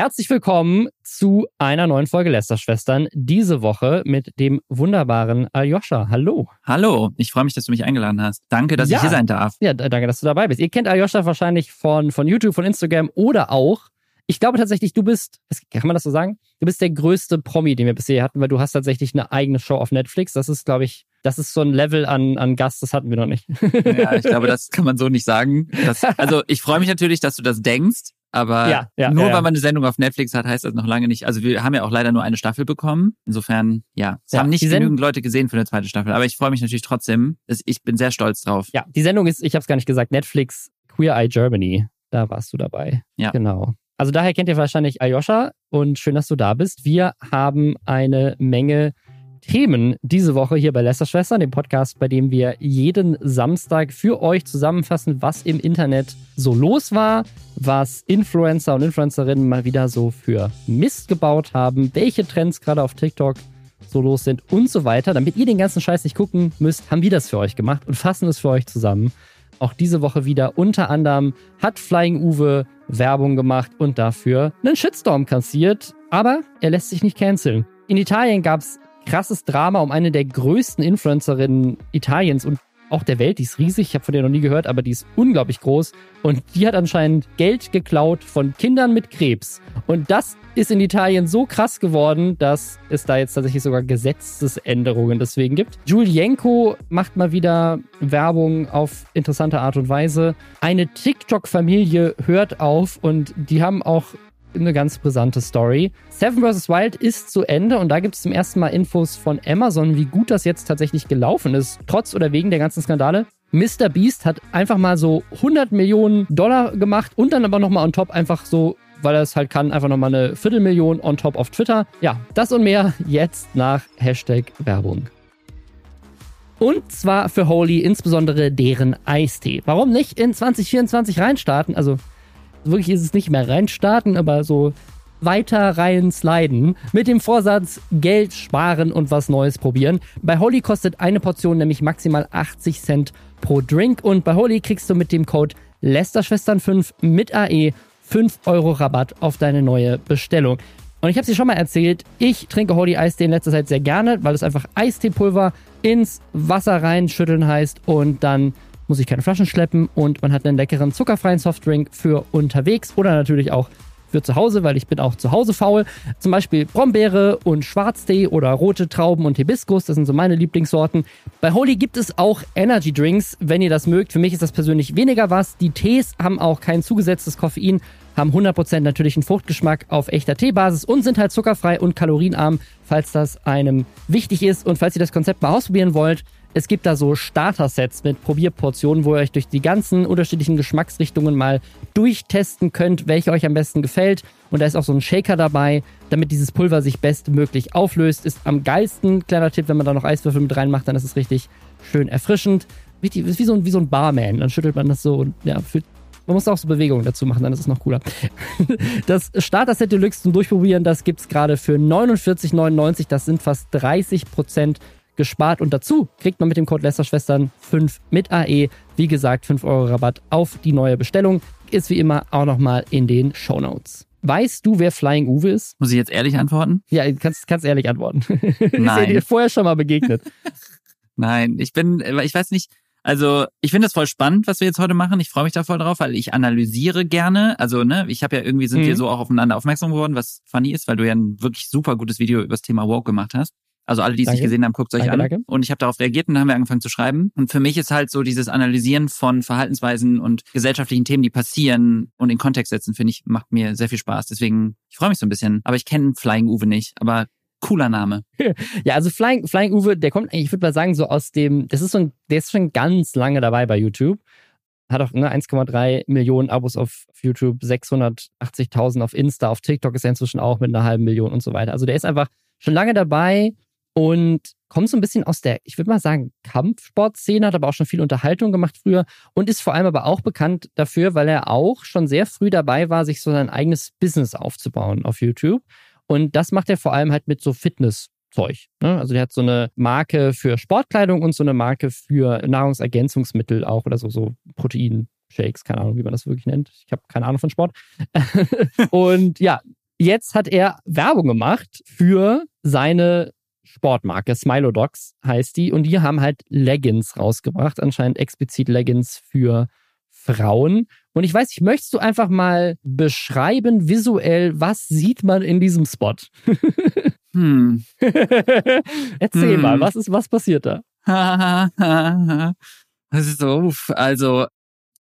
Herzlich willkommen zu einer neuen Folge Lästerschwestern. Diese Woche mit dem wunderbaren Aljoscha. Hallo. Hallo, ich freue mich, dass du mich eingeladen hast. Danke, dass ja. ich hier sein darf. Ja, danke, dass du dabei bist. Ihr kennt Aljoscha wahrscheinlich von, von YouTube, von Instagram oder auch ich glaube tatsächlich, du bist, kann man das so sagen? Du bist der größte Promi, den wir bisher hatten, weil du hast tatsächlich eine eigene Show auf Netflix. Das ist, glaube ich, das ist so ein Level an, an Gast, das hatten wir noch nicht. Ja, ich glaube, das kann man so nicht sagen. Das, also ich freue mich natürlich, dass du das denkst. Aber ja, ja, nur ja, weil man eine Sendung auf Netflix hat, heißt das noch lange nicht. Also wir haben ja auch leider nur eine Staffel bekommen. Insofern, ja, es haben nicht genügend Leute gesehen für eine zweite Staffel. Aber ich freue mich natürlich trotzdem. Ich bin sehr stolz drauf. Ja, die Sendung ist, ich habe es gar nicht gesagt, Netflix Queer Eye Germany. Da warst du dabei. Ja. Genau. Also daher kennt ihr wahrscheinlich Ayosha und schön, dass du da bist. Wir haben eine Menge Themen diese Woche hier bei Lästerschwestern, dem Podcast, bei dem wir jeden Samstag für euch zusammenfassen, was im Internet so los war, was Influencer und Influencerinnen mal wieder so für Mist gebaut haben, welche Trends gerade auf TikTok so los sind und so weiter. Damit ihr den ganzen Scheiß nicht gucken müsst, haben wir das für euch gemacht und fassen es für euch zusammen. Auch diese Woche wieder unter anderem hat Flying Uwe Werbung gemacht und dafür einen Shitstorm kassiert. Aber er lässt sich nicht canceln. In Italien gab es krasses Drama um eine der größten Influencerinnen Italiens und auch der Welt. Die ist riesig, ich habe von der noch nie gehört, aber die ist unglaublich groß. Und die hat anscheinend Geld geklaut von Kindern mit Krebs. Und das ist in Italien so krass geworden, dass es da jetzt tatsächlich sogar Gesetzesänderungen deswegen gibt. Julienko macht mal wieder Werbung auf interessante Art und Weise. Eine TikTok-Familie hört auf und die haben auch eine ganz brisante Story. Seven vs. Wild ist zu Ende und da gibt es zum ersten Mal Infos von Amazon, wie gut das jetzt tatsächlich gelaufen ist, trotz oder wegen der ganzen Skandale. Mr. Beast hat einfach mal so 100 Millionen Dollar gemacht und dann aber nochmal on top einfach so, weil er es halt kann, einfach nochmal eine Viertelmillion on top auf Twitter. Ja, das und mehr jetzt nach Hashtag Werbung. Und zwar für Holy insbesondere deren Eistee. Warum nicht in 2024 reinstarten? Also wirklich ist es nicht mehr reinstarten, aber so weiter rein sliden mit dem Vorsatz Geld sparen und was Neues probieren. Bei Holly kostet eine Portion nämlich maximal 80 Cent pro Drink und bei Holly kriegst du mit dem Code Lästerschwestern5 mit AE 5 Euro Rabatt auf deine neue Bestellung. Und ich habe es dir schon mal erzählt, ich trinke Holy Eistee in letzter Zeit sehr gerne, weil es einfach Eisteepulver ins Wasser reinschütteln heißt und dann muss ich keine Flaschen schleppen und man hat einen leckeren zuckerfreien Softdrink für unterwegs oder natürlich auch für zu Hause, weil ich bin auch zu Hause faul. Zum Beispiel Brombeere und Schwarztee oder rote Trauben und Hibiskus, das sind so meine Lieblingssorten. Bei Holy gibt es auch Energy Drinks, wenn ihr das mögt. Für mich ist das persönlich weniger was. Die Tees haben auch kein zugesetztes Koffein, haben 100% natürlichen Fruchtgeschmack auf echter Teebasis und sind halt zuckerfrei und kalorienarm, falls das einem wichtig ist. Und falls ihr das Konzept mal ausprobieren wollt, es gibt da so Starter-Sets mit Probierportionen, wo ihr euch durch die ganzen unterschiedlichen Geschmacksrichtungen mal durchtesten könnt, welche euch am besten gefällt. Und da ist auch so ein Shaker dabei, damit dieses Pulver sich bestmöglich auflöst. Ist am geilsten, kleiner Tipp, wenn man da noch Eiswürfel mit reinmacht, dann ist es richtig schön erfrischend. Richtig, ist wie so, ein, wie so ein Barman. Dann schüttelt man das so und ja, fühlt man muss auch so Bewegungen dazu machen, dann ist es noch cooler. Das Starter-Set Deluxe zum Durchprobieren, das gibt es gerade für 49,99. Das sind fast 30 Prozent gespart. Und dazu kriegt man mit dem Code Lästerschwestern 5 mit AE, wie gesagt, 5 Euro Rabatt auf die neue Bestellung. Ist wie immer auch nochmal in den Show Notes. Weißt du, wer Flying Uwe ist? Muss ich jetzt ehrlich antworten? Ja, kannst, kannst ehrlich antworten. Nein. ist dir vorher schon mal begegnet? Nein, ich bin, ich weiß nicht, also ich finde es voll spannend, was wir jetzt heute machen. Ich freue mich da voll drauf, weil ich analysiere gerne. Also ne, ich habe ja irgendwie sind mhm. wir so auch aufeinander aufmerksam geworden, was funny ist, weil du ja ein wirklich super gutes Video über das Thema Woke gemacht hast. Also alle, die es nicht gesehen haben, guckt es euch danke, an. Danke. Und ich habe darauf reagiert und dann haben wir angefangen zu schreiben. Und für mich ist halt so dieses Analysieren von Verhaltensweisen und gesellschaftlichen Themen, die passieren und in Kontext setzen, finde ich, macht mir sehr viel Spaß. Deswegen, ich freue mich so ein bisschen. Aber ich kenne Flying Uwe nicht. Aber cooler Name. Ja, also Flying, Flying Uwe, der kommt eigentlich, ich würde mal sagen, so aus dem, das ist so ein, der ist schon ganz lange dabei bei YouTube. Hat auch ne, 1,3 Millionen Abos auf YouTube, 680.000 auf Insta, auf TikTok ist er inzwischen auch mit einer halben Million und so weiter. Also der ist einfach schon lange dabei, und kommt so ein bisschen aus der, ich würde mal sagen, Kampfsportszene, hat aber auch schon viel Unterhaltung gemacht früher und ist vor allem aber auch bekannt dafür, weil er auch schon sehr früh dabei war, sich so sein eigenes Business aufzubauen auf YouTube. Und das macht er vor allem halt mit so Fitnesszeug. Ne? Also der hat so eine Marke für Sportkleidung und so eine Marke für Nahrungsergänzungsmittel auch oder so, so Protein. Shakes, keine Ahnung, wie man das wirklich nennt. Ich habe keine Ahnung von Sport. und ja, jetzt hat er Werbung gemacht für seine Sportmarke. Smilodogs heißt die. Und die haben halt Leggings rausgebracht. Anscheinend explizit Leggings für Frauen. Und ich weiß, ich möchtest du einfach mal beschreiben visuell, was sieht man in diesem Spot? hm. Erzähl hm. mal, was ist, was passiert da? so, also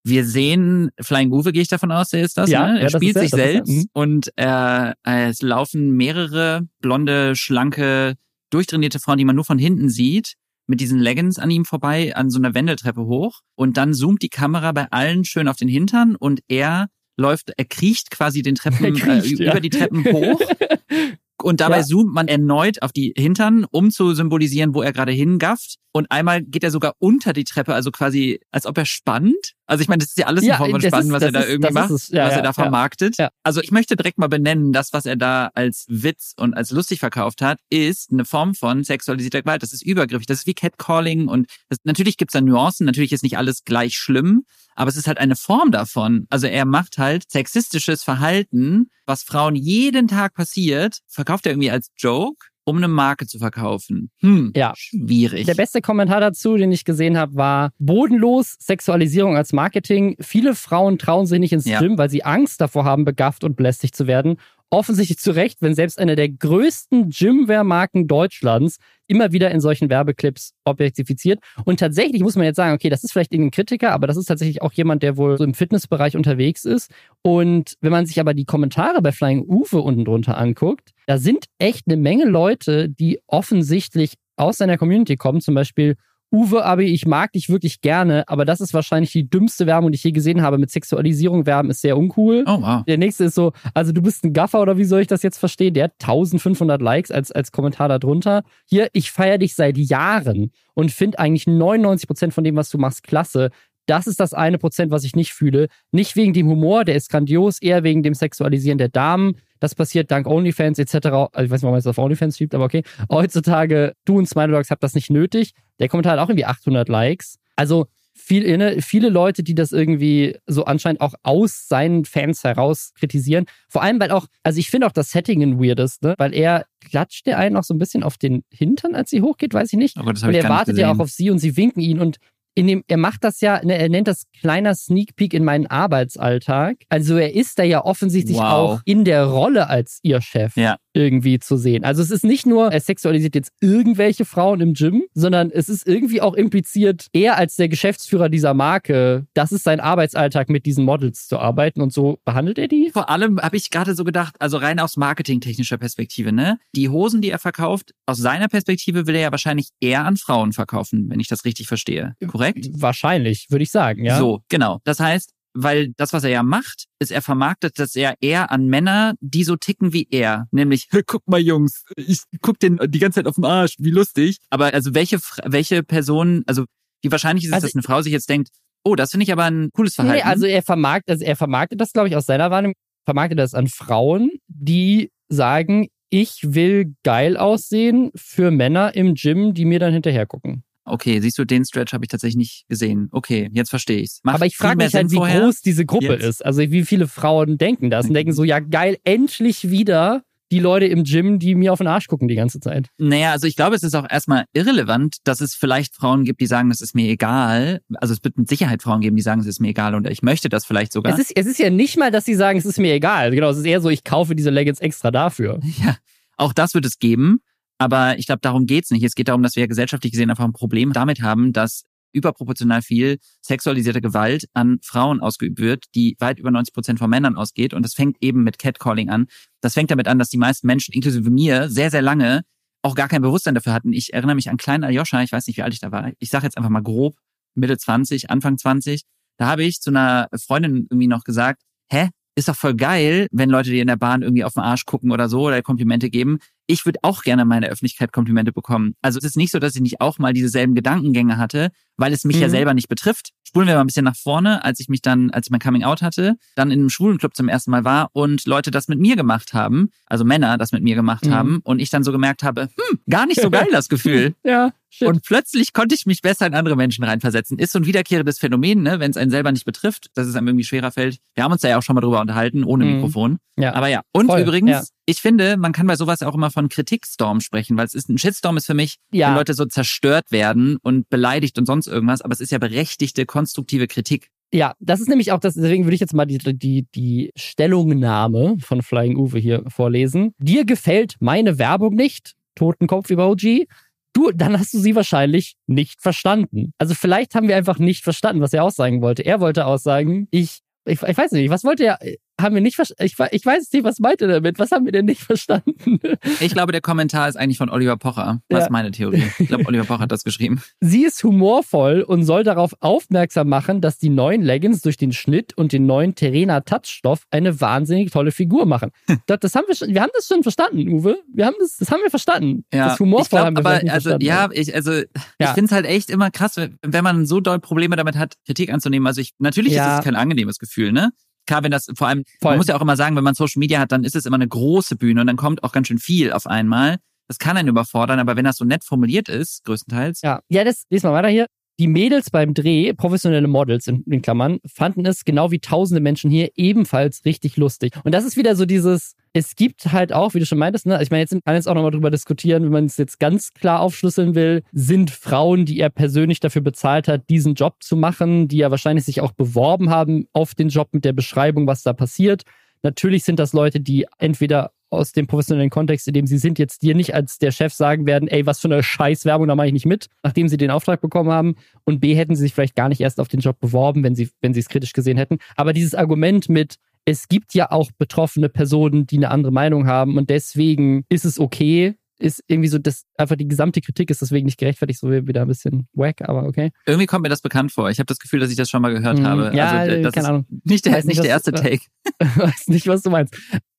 wir sehen Flying Uwe, gehe ich davon aus, der ist das. Ja, ne? Er ja, spielt sich er, selbst. Mhm. und äh, es laufen mehrere blonde, schlanke, durchtrainierte Frauen, die man nur von hinten sieht, mit diesen Leggings an ihm vorbei, an so einer Wendeltreppe hoch. Und dann zoomt die Kamera bei allen schön auf den Hintern und er läuft, er kriecht quasi den Treppen kriecht, äh, über die Treppen hoch Und dabei ja. zoomt man erneut auf die Hintern, um zu symbolisieren, wo er gerade hingafft. Und einmal geht er sogar unter die Treppe, also quasi, als ob er spannt. Also ich meine, das ist ja alles ja, Form von Spannen, was er da ist, irgendwie macht, ja, was er da vermarktet. Also ich möchte direkt mal benennen, das, was er da als Witz und als lustig verkauft hat, ist eine Form von sexualisierter Gewalt. Das ist übergriffig. Das ist wie Catcalling und das, natürlich gibt's da Nuancen. Natürlich ist nicht alles gleich schlimm, aber es ist halt eine Form davon. Also er macht halt sexistisches Verhalten, was Frauen jeden Tag passiert, verkauft er irgendwie als Joke um eine Marke zu verkaufen. Hm, ja. Schwierig. Der beste Kommentar dazu, den ich gesehen habe, war bodenlos Sexualisierung als Marketing. Viele Frauen trauen sich nicht ins ja. Gym, weil sie Angst davor haben, begafft und belästigt zu werden offensichtlich zu Recht, wenn selbst eine der größten Gymwear-Marken Deutschlands immer wieder in solchen Werbeclips objektifiziert. Und tatsächlich muss man jetzt sagen, okay, das ist vielleicht irgendein Kritiker, aber das ist tatsächlich auch jemand, der wohl so im Fitnessbereich unterwegs ist. Und wenn man sich aber die Kommentare bei Flying Uwe unten drunter anguckt, da sind echt eine Menge Leute, die offensichtlich aus seiner Community kommen, zum Beispiel Uwe, aber ich mag dich wirklich gerne, aber das ist wahrscheinlich die dümmste Werbung, die ich je gesehen habe. Mit Sexualisierung werben ist sehr uncool. Oh, wow. Der nächste ist so, also du bist ein Gaffer oder wie soll ich das jetzt verstehen? Der hat 1500 Likes als, als Kommentar darunter. Hier, ich feiere dich seit Jahren und finde eigentlich 99 Prozent von dem, was du machst, klasse. Das ist das eine Prozent, was ich nicht fühle. Nicht wegen dem Humor, der ist grandios, eher wegen dem Sexualisieren der Damen. Das passiert dank OnlyFans etc. Also ich weiß nicht, warum man es auf OnlyFans schiebt, aber okay. Heutzutage, du und Smiley Dogs habt das nicht nötig. Der Kommentar hat auch irgendwie 800 Likes. Also viel, ne, viele Leute, die das irgendwie so anscheinend auch aus seinen Fans heraus kritisieren. Vor allem, weil auch, also ich finde auch das Setting ein weirdes, ne? weil er klatscht der einen auch so ein bisschen auf den Hintern, als sie hochgeht, weiß ich nicht. Aber das und er wartet ja auch auf sie und sie winken ihn und in dem, er macht das ja, ne, er nennt das kleiner Sneak Peek in meinen Arbeitsalltag. Also er ist da ja offensichtlich wow. auch in der Rolle als ihr Chef. Ja irgendwie zu sehen. Also es ist nicht nur, er sexualisiert jetzt irgendwelche Frauen im Gym, sondern es ist irgendwie auch impliziert, er als der Geschäftsführer dieser Marke, das ist sein Arbeitsalltag, mit diesen Models zu arbeiten und so behandelt er die. Vor allem habe ich gerade so gedacht, also rein aus marketingtechnischer Perspektive, ne? Die Hosen, die er verkauft, aus seiner Perspektive will er ja wahrscheinlich eher an Frauen verkaufen, wenn ich das richtig verstehe. Korrekt? Wahrscheinlich, würde ich sagen, ja. So, genau. Das heißt, weil das, was er ja macht, ist, er vermarktet das er eher an Männer, die so ticken wie er. Nämlich, guck mal Jungs, ich guck den die ganze Zeit auf den Arsch, wie lustig. Aber also welche, welche Person, also wie wahrscheinlich ist es, also, dass eine Frau sich jetzt denkt, oh, das finde ich aber ein cooles Verhalten. Nee, also er vermarktet, also er vermarktet das, glaube ich, aus seiner Wahrnehmung, vermarktet das an Frauen, die sagen, ich will geil aussehen für Männer im Gym, die mir dann hinterher gucken. Okay, siehst du, den Stretch habe ich tatsächlich nicht gesehen. Okay, jetzt verstehe ich's. Macht Aber ich frage mich halt, wie vorher? groß diese Gruppe jetzt? ist. Also wie viele Frauen denken das und denken so, ja geil, endlich wieder die Leute im Gym, die mir auf den Arsch gucken die ganze Zeit. Naja, also ich glaube, es ist auch erstmal irrelevant, dass es vielleicht Frauen gibt, die sagen, das ist mir egal. Also es wird mit Sicherheit Frauen geben, die sagen, es ist mir egal und ich möchte das vielleicht sogar. Es ist, es ist ja nicht mal, dass sie sagen, es ist mir egal. Genau, es ist eher so, ich kaufe diese Leggings extra dafür. Ja, auch das wird es geben. Aber ich glaube, darum geht's nicht. Es geht darum, dass wir gesellschaftlich gesehen einfach ein Problem damit haben, dass überproportional viel sexualisierte Gewalt an Frauen ausgeübt wird, die weit über 90 Prozent von Männern ausgeht. Und das fängt eben mit Catcalling an. Das fängt damit an, dass die meisten Menschen, inklusive mir, sehr, sehr lange auch gar kein Bewusstsein dafür hatten. Ich erinnere mich an kleinen Aljoscha, ich weiß nicht, wie alt ich da war. Ich sage jetzt einfach mal grob, Mitte 20, Anfang 20. Da habe ich zu einer Freundin irgendwie noch gesagt, hä, ist doch voll geil, wenn Leute dir in der Bahn irgendwie auf den Arsch gucken oder so oder Komplimente geben. Ich würde auch gerne meine Öffentlichkeit Komplimente bekommen. Also es ist nicht so, dass ich nicht auch mal dieselben Gedankengänge hatte, weil es mich mhm. ja selber nicht betrifft. Spulen wir mal ein bisschen nach vorne, als ich mich dann, als ich mein Coming Out hatte, dann in einem Schwulenclub zum ersten Mal war und Leute das mit mir gemacht haben, also Männer das mit mir gemacht mhm. haben und ich dann so gemerkt habe, hm, gar nicht so geil das Gefühl. ja. Shit. Und plötzlich konnte ich mich besser in andere Menschen reinversetzen. Ist so ein wiederkehrendes Phänomen, ne? wenn es einen selber nicht betrifft, dass es einem irgendwie schwerer fällt. Wir haben uns da ja auch schon mal drüber unterhalten, ohne mhm. Mikrofon. Ja. Aber ja. Und Voll. übrigens, ja. ich finde, man kann bei sowas auch immer von Kritikstorm sprechen, weil es ist ein Shitstorm ist für mich, ja. wenn Leute so zerstört werden und beleidigt und sonst irgendwas, aber es ist ja berechtigte, konstruktive Kritik. Ja, das ist nämlich auch das, deswegen würde ich jetzt mal die, die, die Stellungnahme von Flying Uwe hier vorlesen. Dir gefällt meine Werbung nicht, Totenkopf-Emoji. Du, dann hast du sie wahrscheinlich nicht verstanden. Also vielleicht haben wir einfach nicht verstanden, was er aussagen wollte. Er wollte aussagen, ich, ich, ich weiß nicht, was wollte er? Haben wir nicht verstanden. Ich, ich weiß nicht, was meint er damit? Was haben wir denn nicht verstanden? Ich glaube, der Kommentar ist eigentlich von Oliver Pocher. Das ja. ist meine Theorie. Ich glaube, Oliver Pocher hat das geschrieben. Sie ist humorvoll und soll darauf aufmerksam machen, dass die neuen Leggings durch den Schnitt und den neuen Terena Touchstoff eine wahnsinnig tolle Figur machen. Das, das haben wir, schon, wir haben das schon verstanden, Uwe. Wir haben das, das haben wir verstanden. Ja. Das humorvoll glaub, haben wir aber, also, verstanden. Ja, ich, also, ja. ich finde es halt echt immer krass, wenn man so doll Probleme damit hat, Kritik anzunehmen. Also ich, natürlich ist es kein angenehmes Gefühl, ne? Klar, wenn das vor allem, Voll. man muss ja auch immer sagen, wenn man Social Media hat, dann ist es immer eine große Bühne und dann kommt auch ganz schön viel auf einmal. Das kann einen überfordern, aber wenn das so nett formuliert ist, größtenteils. Ja, ja, das, lies mal weiter hier. Die Mädels beim Dreh, professionelle Models in, in Klammern, fanden es genau wie tausende Menschen hier ebenfalls richtig lustig. Und das ist wieder so dieses, es gibt halt auch, wie du schon meintest, ne, ich meine, jetzt kann jetzt auch nochmal drüber diskutieren, wenn man es jetzt ganz klar aufschlüsseln will, sind Frauen, die er persönlich dafür bezahlt hat, diesen Job zu machen, die ja wahrscheinlich sich auch beworben haben auf den Job mit der Beschreibung, was da passiert. Natürlich sind das Leute, die entweder aus dem professionellen Kontext, in dem sie sind, jetzt dir nicht als der Chef sagen werden, ey, was für eine Scheißwerbung, da mache ich nicht mit, nachdem sie den Auftrag bekommen haben. Und B, hätten sie sich vielleicht gar nicht erst auf den Job beworben, wenn sie, wenn sie es kritisch gesehen hätten. Aber dieses Argument mit, es gibt ja auch betroffene Personen, die eine andere Meinung haben und deswegen ist es okay, ist irgendwie so, dass einfach die gesamte Kritik ist deswegen nicht gerechtfertigt, so wieder ein bisschen wack, aber okay. Irgendwie kommt mir das bekannt vor. Ich habe das Gefühl, dass ich das schon mal gehört mhm. habe. Ja, also, das keine Ahnung. Nicht der, nicht, nicht der erste du, Take. weiß nicht, was du meinst.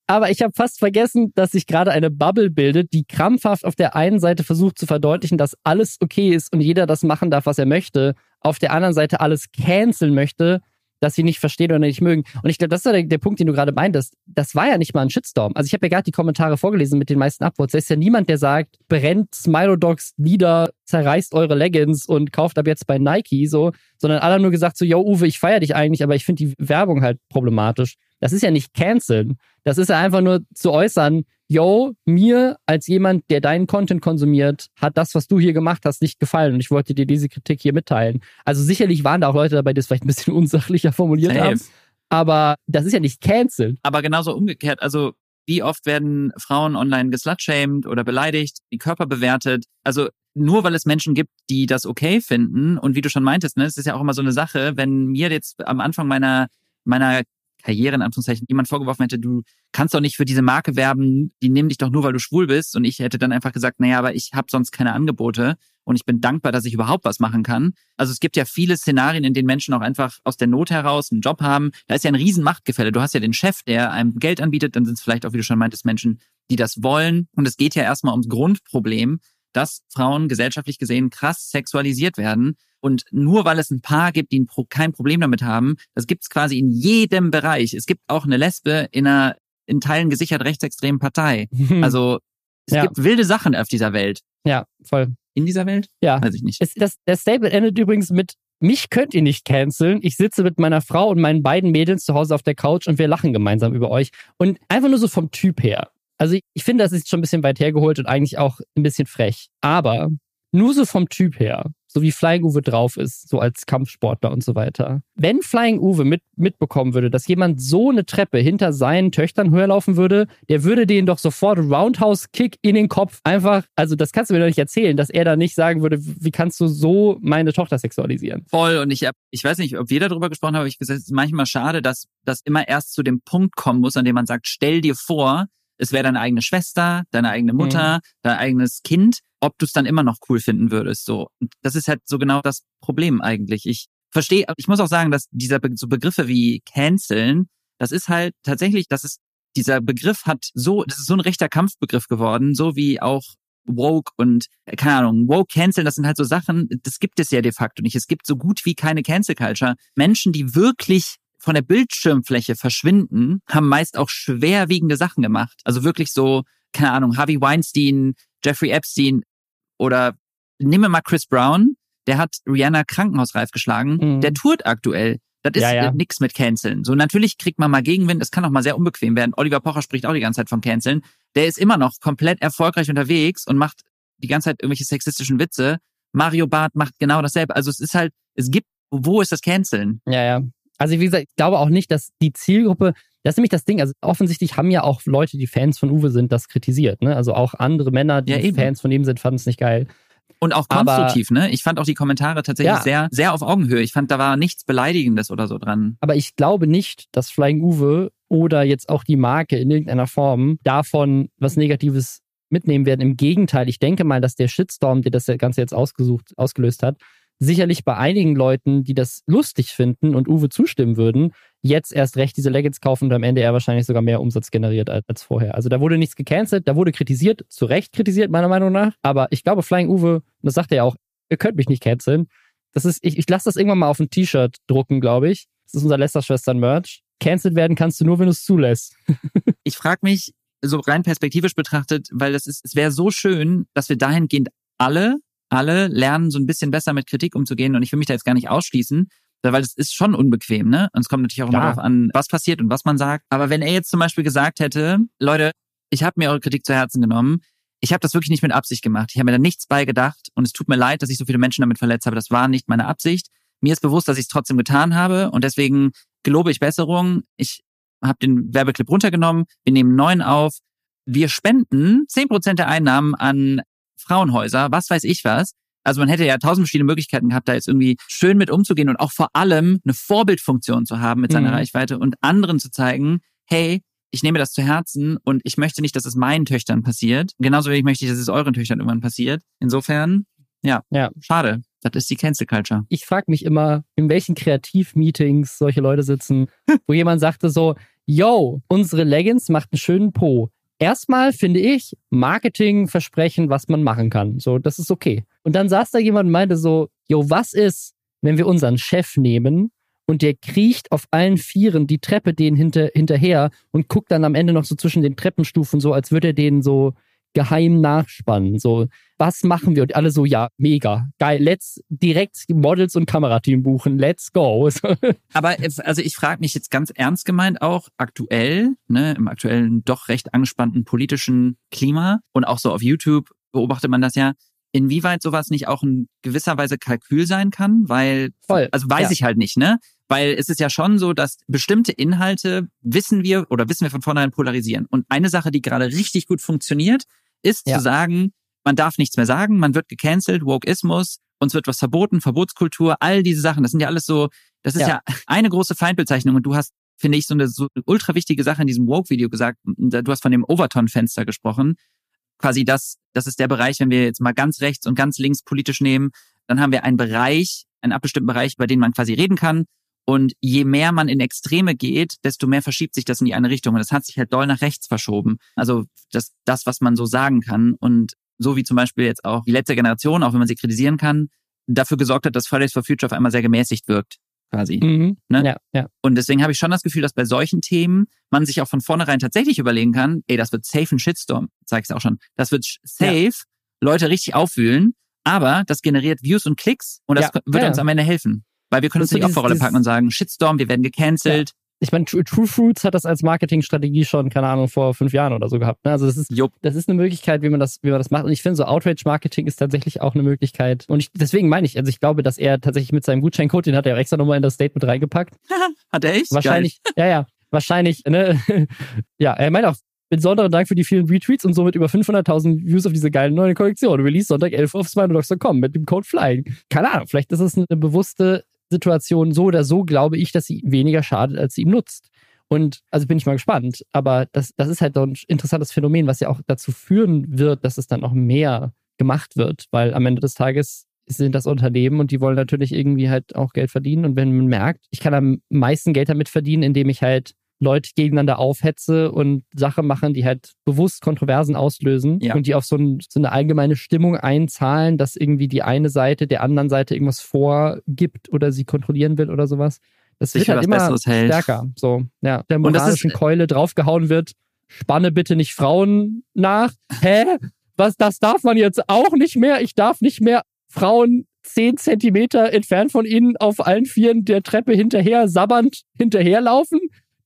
Aber ich habe fast vergessen, dass sich gerade eine Bubble bildet, die krampfhaft auf der einen Seite versucht zu verdeutlichen, dass alles okay ist und jeder das machen darf, was er möchte, auf der anderen Seite alles canceln möchte, dass sie nicht verstehen oder nicht mögen. Und ich glaube, das ist der, der, Punkt, den du gerade meintest. Das war ja nicht mal ein Shitstorm. Also ich habe ja gerade die Kommentare vorgelesen mit den meisten Upvotes. Da ist ja niemand, der sagt, brennt Smilodogs nieder, zerreißt eure Leggings und kauft ab jetzt bei Nike so, sondern alle haben nur gesagt so, yo Uwe, ich feiere dich eigentlich, aber ich finde die Werbung halt problematisch. Das ist ja nicht canceln. Das ist ja einfach nur zu äußern, yo, mir als jemand, der deinen Content konsumiert, hat das, was du hier gemacht hast, nicht gefallen und ich wollte dir diese Kritik hier mitteilen. Also sicherlich waren da auch Leute dabei, die es vielleicht ein bisschen unsachlicher formuliert Safe. haben. Aber das ist ja nicht canceln. Aber genauso umgekehrt, also wie oft werden Frauen online geslutshamed oder beleidigt, die Körper bewertet? Also nur weil es Menschen gibt, die das okay finden und wie du schon meintest, ne, es ist ja auch immer so eine Sache, wenn mir jetzt am Anfang meiner meiner Karriere in Anführungszeichen jemand vorgeworfen hätte, du kannst doch nicht für diese Marke werben, die nehmen dich doch nur, weil du schwul bist. Und ich hätte dann einfach gesagt, naja, aber ich habe sonst keine Angebote und ich bin dankbar, dass ich überhaupt was machen kann. Also es gibt ja viele Szenarien, in denen Menschen auch einfach aus der Not heraus einen Job haben. Da ist ja ein Riesenmachtgefälle. Du hast ja den Chef, der einem Geld anbietet, dann sind es vielleicht auch, wie du schon meintest, Menschen, die das wollen. Und es geht ja erstmal ums Grundproblem, dass Frauen gesellschaftlich gesehen krass sexualisiert werden. Und nur weil es ein Paar gibt, die kein Problem damit haben, das gibt es quasi in jedem Bereich. Es gibt auch eine Lesbe in einer in Teilen gesichert rechtsextremen Partei. Also es ja. gibt wilde Sachen auf dieser Welt. Ja, voll. In dieser Welt? Ja. Weiß ich nicht. Es, das, der Statement endet übrigens mit mich könnt ihr nicht canceln. Ich sitze mit meiner Frau und meinen beiden Mädels zu Hause auf der Couch und wir lachen gemeinsam über euch. Und einfach nur so vom Typ her. Also ich, finde, das ist schon ein bisschen weit hergeholt und eigentlich auch ein bisschen frech. Aber nur so vom Typ her, so wie Flying Uwe drauf ist, so als Kampfsportler und so weiter. Wenn Flying Uwe mit, mitbekommen würde, dass jemand so eine Treppe hinter seinen Töchtern höher laufen würde, der würde denen doch sofort Roundhouse-Kick in den Kopf einfach, also das kannst du mir doch nicht erzählen, dass er da nicht sagen würde, wie kannst du so meine Tochter sexualisieren? Voll, und ich hab, ich weiß nicht, ob wir darüber gesprochen haben, aber ich gesagt, es ist manchmal schade, dass das immer erst zu dem Punkt kommen muss, an dem man sagt, stell dir vor, es wäre deine eigene Schwester, deine eigene Mutter, mhm. dein eigenes Kind, ob du es dann immer noch cool finden würdest. So, und das ist halt so genau das Problem eigentlich. Ich verstehe, ich muss auch sagen, dass dieser Be so Begriffe wie canceln, das ist halt tatsächlich, das ist dieser Begriff hat so, das ist so ein rechter Kampfbegriff geworden, so wie auch woke und keine Ahnung, woke canceln, das sind halt so Sachen, das gibt es ja de facto nicht. Es gibt so gut wie keine Cancel Culture. Menschen, die wirklich von der Bildschirmfläche verschwinden, haben meist auch schwerwiegende Sachen gemacht. Also wirklich so, keine Ahnung, Harvey Weinstein, Jeffrey Epstein oder nehmen wir mal Chris Brown, der hat Rihanna krankenhausreif geschlagen, mhm. der tourt aktuell. Das ist ja, ja. nichts mit Canceln. So natürlich kriegt man mal Gegenwind, es kann auch mal sehr unbequem werden. Oliver Pocher spricht auch die ganze Zeit vom Canceln. Der ist immer noch komplett erfolgreich unterwegs und macht die ganze Zeit irgendwelche sexistischen Witze. Mario Barth macht genau dasselbe. Also es ist halt, es gibt, wo ist das Canceln? Ja, ja. Also wie gesagt, ich glaube auch nicht, dass die Zielgruppe, das ist nämlich das Ding, also offensichtlich haben ja auch Leute, die Fans von Uwe sind, das kritisiert. Ne? Also auch andere Männer, die ja, Fans von ihm sind, fanden es nicht geil. Und auch konstruktiv, aber, ne? Ich fand auch die Kommentare tatsächlich ja. sehr, sehr auf Augenhöhe. Ich fand, da war nichts Beleidigendes oder so dran. Aber ich glaube nicht, dass Flying Uwe oder jetzt auch die Marke in irgendeiner Form davon was Negatives mitnehmen werden. Im Gegenteil, ich denke mal, dass der Shitstorm, der das Ganze jetzt ausgesucht, ausgelöst hat, sicherlich bei einigen Leuten, die das lustig finden und Uwe zustimmen würden, jetzt erst recht diese Leggings kaufen und am Ende er wahrscheinlich sogar mehr Umsatz generiert als, als vorher. Also da wurde nichts gecancelt, da wurde kritisiert, zu Recht kritisiert, meiner Meinung nach. Aber ich glaube, Flying Uwe, das sagt er ja auch, ihr könnt mich nicht canceln. Das ist, ich, ich lasse das irgendwann mal auf ein T-Shirt drucken, glaube ich. Das ist unser Lester-Schwestern-Merch. Cancelled werden kannst du nur, wenn du es zulässt. ich frage mich, so rein perspektivisch betrachtet, weil das ist, es wäre so schön, dass wir dahingehend alle alle lernen so ein bisschen besser mit Kritik umzugehen und ich will mich da jetzt gar nicht ausschließen, weil es ist schon unbequem, ne? Und es kommt natürlich auch immer darauf an, was passiert und was man sagt. Aber wenn er jetzt zum Beispiel gesagt hätte, Leute, ich habe mir eure Kritik zu Herzen genommen, ich habe das wirklich nicht mit Absicht gemacht. Ich habe mir da nichts bei gedacht und es tut mir leid, dass ich so viele Menschen damit verletzt habe. Das war nicht meine Absicht. Mir ist bewusst, dass ich es trotzdem getan habe und deswegen gelobe ich Besserung. Ich habe den Werbeclip runtergenommen, wir nehmen neuen auf. Wir spenden zehn Prozent der Einnahmen an Frauenhäuser, was weiß ich was. Also man hätte ja tausend verschiedene Möglichkeiten gehabt, da jetzt irgendwie schön mit umzugehen und auch vor allem eine Vorbildfunktion zu haben mit seiner mhm. Reichweite und anderen zu zeigen, hey, ich nehme das zu Herzen und ich möchte nicht, dass es meinen Töchtern passiert. Genauso wenig möchte ich, dass es euren Töchtern irgendwann passiert. Insofern, ja, ja. schade. Das ist die Cancel Culture. Ich frage mich immer, in welchen Kreativmeetings solche Leute sitzen, wo jemand sagte so, yo, unsere Leggings macht einen schönen Po erstmal finde ich Marketingversprechen, was man machen kann. So, das ist okay. Und dann saß da jemand und meinte so, jo, was ist, wenn wir unseren Chef nehmen und der kriecht auf allen Vieren die Treppe denen hinter, hinterher und guckt dann am Ende noch so zwischen den Treppenstufen so, als würde er denen so geheim nachspannen. So, was machen wir? Und alle so, ja, mega, geil, let's direkt Models und Kamerateam buchen, let's go. Aber also ich frage mich jetzt ganz ernst gemeint auch aktuell, ne, im aktuellen doch recht angespannten politischen Klima und auch so auf YouTube beobachtet man das ja, inwieweit sowas nicht auch in gewisser Weise Kalkül sein kann, weil, Voll, also weiß ja. ich halt nicht, ne? Weil es ist ja schon so, dass bestimmte Inhalte wissen wir oder wissen wir von vornherein polarisieren. Und eine Sache, die gerade richtig gut funktioniert, ist ja. zu sagen, man darf nichts mehr sagen, man wird gecancelt, Wokeismus, uns wird was verboten, Verbotskultur, all diese Sachen, das sind ja alles so, das ist ja, ja eine große Feindbezeichnung und du hast, finde ich, so eine, so ultra wichtige Sache in diesem Woke-Video gesagt, du hast von dem Overton-Fenster gesprochen, quasi das, das ist der Bereich, wenn wir jetzt mal ganz rechts und ganz links politisch nehmen, dann haben wir einen Bereich, einen abbestimmten Bereich, über den man quasi reden kann und je mehr man in Extreme geht, desto mehr verschiebt sich das in die eine Richtung. Und das hat sich halt doll nach rechts verschoben. Also das, das, was man so sagen kann. Und so wie zum Beispiel jetzt auch die letzte Generation, auch wenn man sie kritisieren kann, dafür gesorgt hat, dass Fridays for Future auf einmal sehr gemäßigt wirkt. Quasi. Mhm. Ne? Ja, ja. Und deswegen habe ich schon das Gefühl, dass bei solchen Themen man sich auch von vornherein tatsächlich überlegen kann, ey, das wird safe ein Shitstorm, sag ich auch schon. Das wird safe ja. Leute richtig aufwühlen, aber das generiert Views und Klicks und das ja, wird uns am Ende helfen. Weil wir können uns nicht auf Rolle packen und sagen, Shitstorm, wir werden gecancelt. Ja. Ich meine, True, Fruits hat das als Marketingstrategie schon, keine Ahnung, vor fünf Jahren oder so gehabt. Ne? Also das ist, Jupp. das ist eine Möglichkeit, wie man das, wie man das macht. Und ich finde, so Outrage-Marketing ist tatsächlich auch eine Möglichkeit. Und ich, deswegen meine ich, also ich glaube, dass er tatsächlich mit seinem Gutscheincode, den hat er auch extra nochmal in das Statement reingepackt. hat er echt? Wahrscheinlich, Geil. ja, ja. Wahrscheinlich, ne? ja, er meint auch, besonderen Dank für die vielen Retweets und somit über 500.000 Views auf diese geile neue Kollektion. Release Sonntag 11 auf sminodogs.com mit dem Code FLYING. Keine Ahnung, vielleicht ist es eine bewusste Situation so oder so, glaube ich, dass sie weniger schadet, als sie ihm nutzt. Und also bin ich mal gespannt. Aber das, das ist halt so ein interessantes Phänomen, was ja auch dazu führen wird, dass es dann noch mehr gemacht wird, weil am Ende des Tages sind das Unternehmen und die wollen natürlich irgendwie halt auch Geld verdienen. Und wenn man merkt, ich kann am meisten Geld damit verdienen, indem ich halt Leute gegeneinander aufhetze und Sachen machen, die halt bewusst Kontroversen auslösen ja. und die auf so, ein, so, eine allgemeine Stimmung einzahlen, dass irgendwie die eine Seite der anderen Seite irgendwas vorgibt oder sie kontrollieren will oder sowas. Das Sich wird halt immer stärker. So, ja, der moralischen ist, Keule draufgehauen wird. Spanne bitte nicht Frauen nach. Hä? Was, das darf man jetzt auch nicht mehr? Ich darf nicht mehr Frauen zehn Zentimeter entfernt von ihnen auf allen Vieren der Treppe hinterher, sabbernd hinterherlaufen.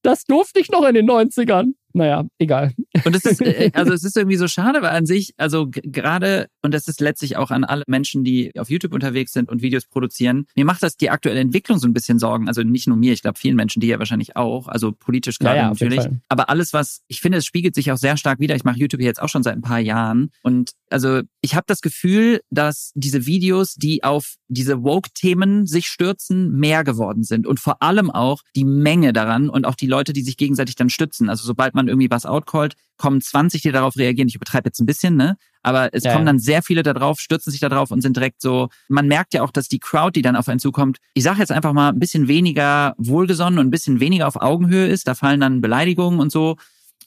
Das durfte ich noch in den 90ern naja, egal. Und es ist, äh, also es ist irgendwie so schade, weil an sich, also gerade, und das ist letztlich auch an alle Menschen, die auf YouTube unterwegs sind und Videos produzieren, mir macht das die aktuelle Entwicklung so ein bisschen Sorgen. Also nicht nur mir, ich glaube vielen Menschen, die ja wahrscheinlich auch, also politisch gerade ja, ja, natürlich. Aber alles, was, ich finde, es spiegelt sich auch sehr stark wieder. Ich mache YouTube jetzt auch schon seit ein paar Jahren. Und also ich habe das Gefühl, dass diese Videos, die auf diese Woke-Themen sich stürzen, mehr geworden sind. Und vor allem auch die Menge daran und auch die Leute, die sich gegenseitig dann stützen. Also sobald man irgendwie was outcallt, kommen 20, die darauf reagieren. Ich übertreibe jetzt ein bisschen, ne? Aber es ja. kommen dann sehr viele da drauf, stürzen sich da drauf und sind direkt so. Man merkt ja auch, dass die Crowd, die dann auf einen zukommt, ich sage jetzt einfach mal ein bisschen weniger wohlgesonnen und ein bisschen weniger auf Augenhöhe ist. Da fallen dann Beleidigungen und so.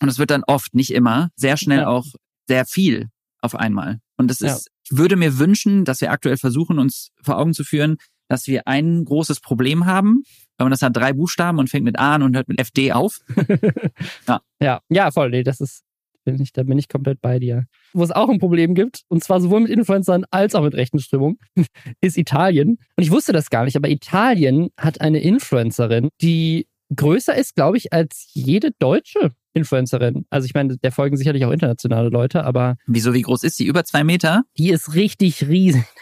Und es wird dann oft, nicht immer, sehr schnell ja. auch sehr viel auf einmal. Und das ist, ja. ich würde mir wünschen, dass wir aktuell versuchen, uns vor Augen zu führen, dass wir ein großes Problem haben. Wenn man das hat, drei Buchstaben und fängt mit A an und hört mit FD auf. ja. ja, ja, voll. Nee, das ist, bin ich, da bin ich komplett bei dir. Wo es auch ein Problem gibt, und zwar sowohl mit Influencern als auch mit rechten Strömungen, ist Italien. Und ich wusste das gar nicht, aber Italien hat eine Influencerin, die größer ist, glaube ich, als jede deutsche Influencerin. Also ich meine, der folgen sicherlich auch internationale Leute, aber. Wieso, wie groß ist sie? Über zwei Meter? Die ist richtig riesig.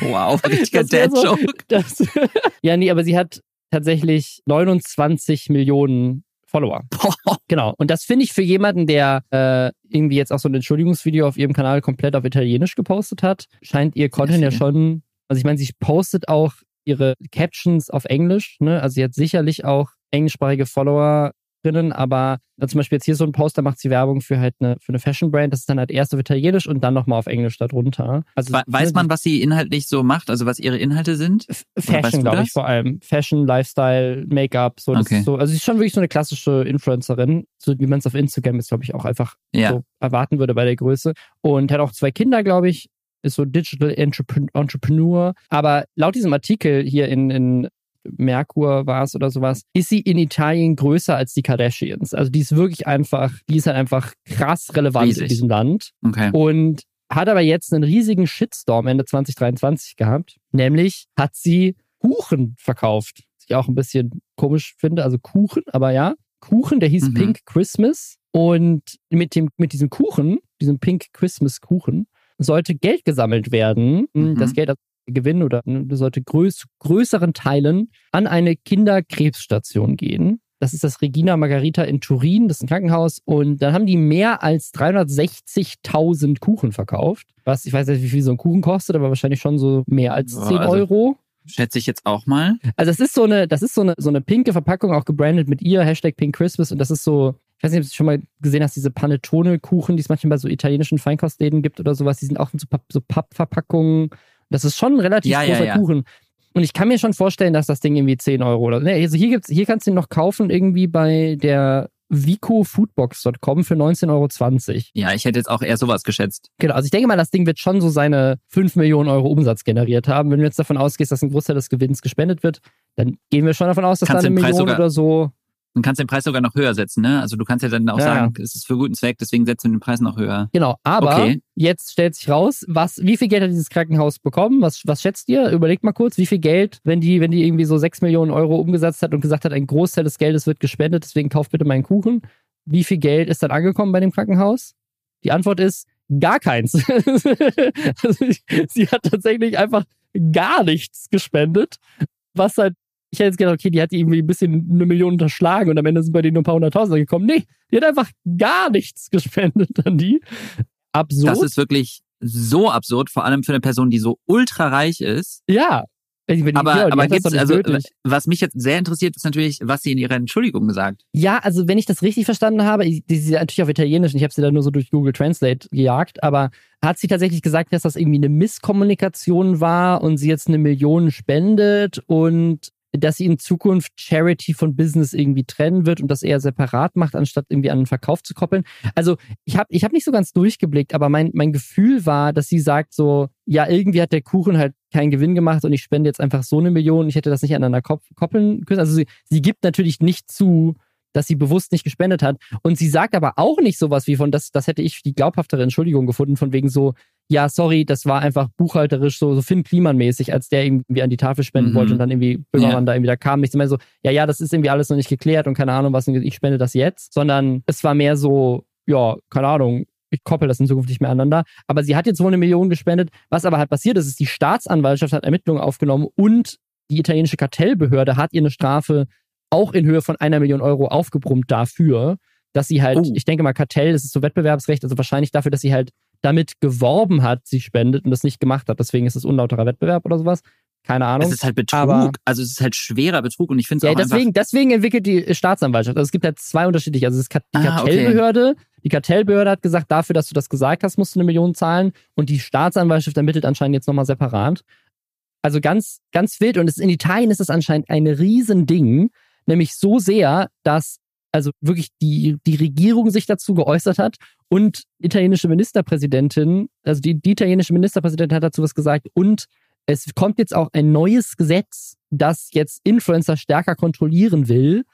wow, richtiger Dad-Joke. So, ja, nee, aber sie hat tatsächlich 29 Millionen Follower. Boah. Genau. Und das finde ich für jemanden, der äh, irgendwie jetzt auch so ein Entschuldigungsvideo auf ihrem Kanal komplett auf Italienisch gepostet hat, scheint ihr Content ja schon. Also ich meine, sie postet auch ihre Captions auf Englisch. Ne? Also sie hat sicherlich auch englischsprachige Follower drinnen, aber zum Beispiel jetzt hier so ein Poster macht sie Werbung für halt eine, für eine Fashion-Brand, das ist dann halt erst auf Italienisch und dann nochmal auf Englisch darunter. Also, weiß man, was sie inhaltlich so macht, also was ihre Inhalte sind? Fashion, glaube ich, vor allem. Fashion, Lifestyle, Make-up, so, okay. so. Also sie ist schon wirklich so eine klassische Influencerin, so wie man es auf Instagram ist, glaube ich, auch einfach ja. so erwarten würde bei der Größe. Und hat auch zwei Kinder, glaube ich, ist so Digital Entrepreneur. Aber laut diesem Artikel hier in, in Merkur war es oder sowas, ist sie in Italien größer als die Kardashians. Also die ist wirklich einfach, die ist halt einfach krass relevant Riesig. in diesem Land. Okay. Und hat aber jetzt einen riesigen Shitstorm Ende 2023 gehabt. Nämlich hat sie Kuchen verkauft. Was ich auch ein bisschen komisch finde. Also Kuchen, aber ja. Kuchen, der hieß mhm. Pink Christmas. Und mit, dem, mit diesem Kuchen, diesem Pink Christmas Kuchen, sollte Geld gesammelt werden. Mhm. Das Geld Gewinn oder ne, sollte größ, größeren Teilen an eine Kinderkrebsstation gehen. Das ist das Regina Margarita in Turin, das ist ein Krankenhaus. Und dann haben die mehr als 360.000 Kuchen verkauft. Was, ich weiß nicht, wie viel so ein Kuchen kostet, aber wahrscheinlich schon so mehr als 10 also, Euro. Schätze ich jetzt auch mal. Also, es ist so eine, das ist so eine, so eine pinke Verpackung, auch gebrandet mit ihr, Hashtag Pink Christmas. Und das ist so, ich weiß nicht, ob du schon mal gesehen hast, diese Panettone-Kuchen, die es manchmal bei so italienischen Feinkostläden gibt oder sowas. Die sind auch in so, so Pappverpackungen. Das ist schon ein relativ ja, großer ja, ja. Kuchen. Und ich kann mir schon vorstellen, dass das Ding irgendwie 10 Euro oder. Ne, also hier gibt's, hier kannst du ihn noch kaufen, irgendwie bei der vicofoodbox.com für 19,20 Euro. Ja, ich hätte jetzt auch eher sowas geschätzt. Genau, also ich denke mal, das Ding wird schon so seine 5 Millionen Euro Umsatz generiert haben. Wenn du jetzt davon ausgehst, dass ein Großteil des Gewinns gespendet wird, dann gehen wir schon davon aus, dass Kannst da eine Million oder so man kann den Preis sogar noch höher setzen, ne? Also du kannst ja dann auch ja. sagen, es ist für guten Zweck, deswegen setzen wir den Preis noch höher. Genau, aber okay. jetzt stellt sich raus, was, wie viel Geld hat dieses Krankenhaus bekommen? Was, was schätzt ihr? Überlegt mal kurz, wie viel Geld, wenn die, wenn die irgendwie so 6 Millionen Euro umgesetzt hat und gesagt hat, ein Großteil des Geldes wird gespendet, deswegen kauft bitte meinen Kuchen. Wie viel Geld ist dann angekommen bei dem Krankenhaus? Die Antwort ist gar keins. also sie hat tatsächlich einfach gar nichts gespendet, was halt ich hätte jetzt gedacht, okay, die hat irgendwie ein bisschen eine Million unterschlagen und am Ende sind bei denen nur ein paar hunderttausend gekommen. Nee, die hat einfach gar nichts gespendet an die. Absurd. Das ist wirklich so absurd, vor allem für eine Person, die so ultra reich ist. Ja. aber ja, aber gibt's, also, was mich jetzt sehr interessiert, ist natürlich, was sie in ihrer Entschuldigung sagt. Ja, also wenn ich das richtig verstanden habe, die ist natürlich auf Italienisch und ich habe sie da nur so durch Google Translate gejagt, aber hat sie tatsächlich gesagt, dass das irgendwie eine Misskommunikation war und sie jetzt eine Million spendet und dass sie in Zukunft Charity von Business irgendwie trennen wird und das eher separat macht, anstatt irgendwie an den Verkauf zu koppeln. Also ich habe ich hab nicht so ganz durchgeblickt, aber mein, mein Gefühl war, dass sie sagt so, ja, irgendwie hat der Kuchen halt keinen Gewinn gemacht und ich spende jetzt einfach so eine Million, ich hätte das nicht aneinander koppeln können. Also sie, sie gibt natürlich nicht zu, dass sie bewusst nicht gespendet hat. Und sie sagt aber auch nicht sowas wie von, das, das hätte ich die glaubhaftere Entschuldigung gefunden, von wegen so, ja, sorry, das war einfach buchhalterisch so, so Finn Kliman-mäßig, als der irgendwie an die Tafel spenden mhm. wollte und dann irgendwie Böhmermann ja. da irgendwie da kam. Nicht immer so, ja, ja, das ist irgendwie alles noch nicht geklärt und keine Ahnung was, ich spende das jetzt, sondern es war mehr so, ja, keine Ahnung, ich koppel das in Zukunft nicht mehr aneinander. Aber sie hat jetzt wohl eine Million gespendet. Was aber halt passiert ist, ist, die Staatsanwaltschaft hat Ermittlungen aufgenommen und die italienische Kartellbehörde hat ihr eine Strafe auch in Höhe von einer Million Euro aufgebrummt dafür, dass sie halt, oh. ich denke mal, Kartell, das ist so Wettbewerbsrecht, also wahrscheinlich dafür, dass sie halt damit geworben hat, sie spendet und das nicht gemacht hat. Deswegen ist es unlauterer Wettbewerb oder sowas. Keine Ahnung. Es ist halt Betrug, aber, also es ist halt schwerer Betrug und ich finde es ja, auch deswegen, deswegen entwickelt die Staatsanwaltschaft. Also es gibt halt zwei unterschiedliche. Also es ist die ah, Kartellbehörde. Okay. Die Kartellbehörde hat gesagt, dafür, dass du das gesagt hast, musst du eine Million zahlen und die Staatsanwaltschaft ermittelt anscheinend jetzt nochmal separat. Also ganz, ganz wild und in Italien ist es anscheinend ein Riesending, nämlich so sehr, dass also wirklich die, die Regierung sich dazu geäußert hat und italienische Ministerpräsidentin, also die, die italienische Ministerpräsidentin hat dazu was gesagt und es kommt jetzt auch ein neues Gesetz, das jetzt Influencer stärker kontrollieren will.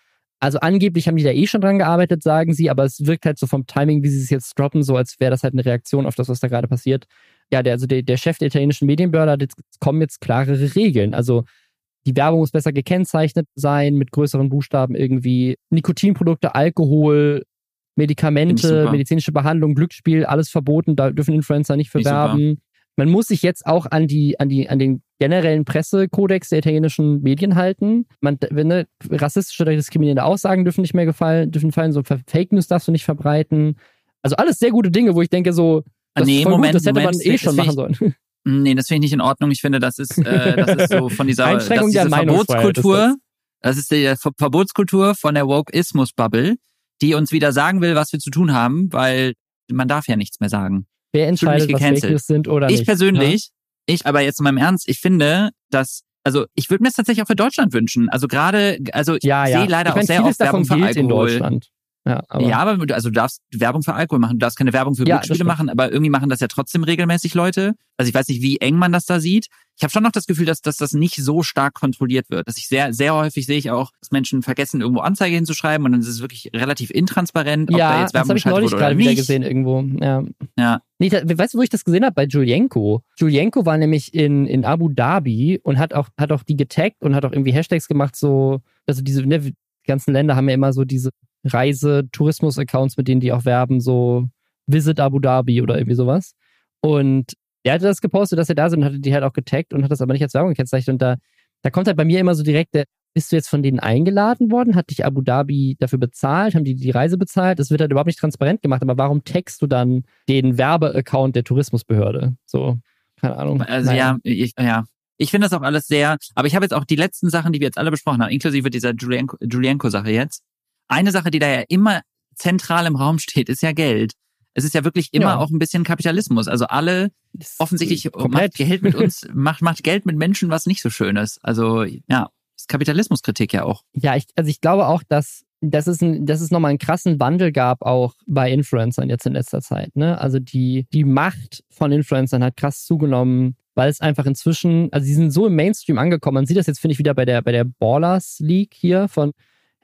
Also angeblich haben die da eh schon dran gearbeitet, sagen sie, aber es wirkt halt so vom Timing, wie sie es jetzt droppen, so als wäre das halt eine Reaktion auf das, was da gerade passiert. Ja, der, also der, der Chef der italienischen Medienbehörde hat jetzt kommen jetzt klarere Regeln. Also die Werbung muss besser gekennzeichnet sein, mit größeren Buchstaben irgendwie. Nikotinprodukte, Alkohol, Medikamente, medizinische Behandlung, Glücksspiel, alles verboten, da dürfen Influencer nicht verwerben. Man muss sich jetzt auch an die, an die, an den generellen Pressekodex der italienischen Medien halten. Man, wenn, ne, rassistische oder diskriminierende Aussagen dürfen nicht mehr gefallen, dürfen fallen, so Fake News darfst du nicht verbreiten. Also alles sehr gute Dinge, wo ich denke so, das, nee, Moment, gut, das hätte Moment, man eh schon machen sollen. Nee, das finde ich nicht in Ordnung. Ich finde, das ist, äh, das ist so von dieser das ist diese Verbotskultur. Das. das ist die Verbotskultur von der Wokeismus-Bubble, die uns wieder sagen will, was wir zu tun haben, weil man darf ja nichts mehr sagen. Wer entscheidet, was Fake News sind oder ich nicht? Persönlich, ja? ich aber jetzt in meinem Ernst, ich finde, dass also ich würde mir das tatsächlich auch für Deutschland wünschen. Also gerade, also ich ja, ja. sehe leider ich mein, auch sehr oft Werbung für Alkohol. in Deutschland. Ja, aber, ja, aber also du darfst Werbung für Alkohol machen, du darfst keine Werbung für ja, Glücksspiele machen, aber irgendwie machen das ja trotzdem regelmäßig Leute. Also ich weiß nicht, wie eng man das da sieht. Ich habe schon noch das Gefühl, dass, dass das nicht so stark kontrolliert wird. Dass ich sehr, sehr häufig sehe ich auch, dass Menschen vergessen, irgendwo Anzeige hinzuschreiben und dann ist es wirklich relativ intransparent, ob ja, da jetzt Werbung das habe ich neulich gerade wieder gesehen irgendwo. Ja. ja. Nee, da, weißt du, wo ich das gesehen habe? Bei Julienko. Julienko war nämlich in, in Abu Dhabi und hat auch, hat auch die getaggt und hat auch irgendwie Hashtags gemacht, so, also diese, ne, die ganzen Länder haben ja immer so diese Reise-Tourismus-Accounts, mit denen die auch werben, so Visit Abu Dhabi oder irgendwie sowas. Und er hatte das gepostet, dass er da sind und hatte die halt auch getaggt und hat das aber nicht als Werbung gekennzeichnet. Und da, da kommt halt bei mir immer so direkt der, bist du jetzt von denen eingeladen worden? Hat dich Abu Dhabi dafür bezahlt? Haben die die Reise bezahlt? Das wird halt überhaupt nicht transparent gemacht. Aber warum taggst du dann den Werbeaccount der Tourismusbehörde? So, keine Ahnung. Also naja. ja, ich, ja. Ich finde das auch alles sehr, aber ich habe jetzt auch die letzten Sachen, die wir jetzt alle besprochen haben, inklusive dieser Julienko-Sache jetzt, eine Sache, die da ja immer zentral im Raum steht, ist ja Geld. Es ist ja wirklich immer ja. auch ein bisschen Kapitalismus. Also alle offensichtlich macht Geld mit uns, macht, macht Geld mit Menschen, was nicht so schön ist. Also ja, ist Kapitalismuskritik ja auch. Ja, ich, also ich glaube auch, dass dass es, ein, dass es nochmal einen krassen Wandel gab, auch bei Influencern jetzt in letzter Zeit. Ne? Also die, die Macht von Influencern hat krass zugenommen, weil es einfach inzwischen, also sie sind so im Mainstream angekommen. Man sieht das jetzt, finde ich, wieder bei der, bei der Ballers League hier von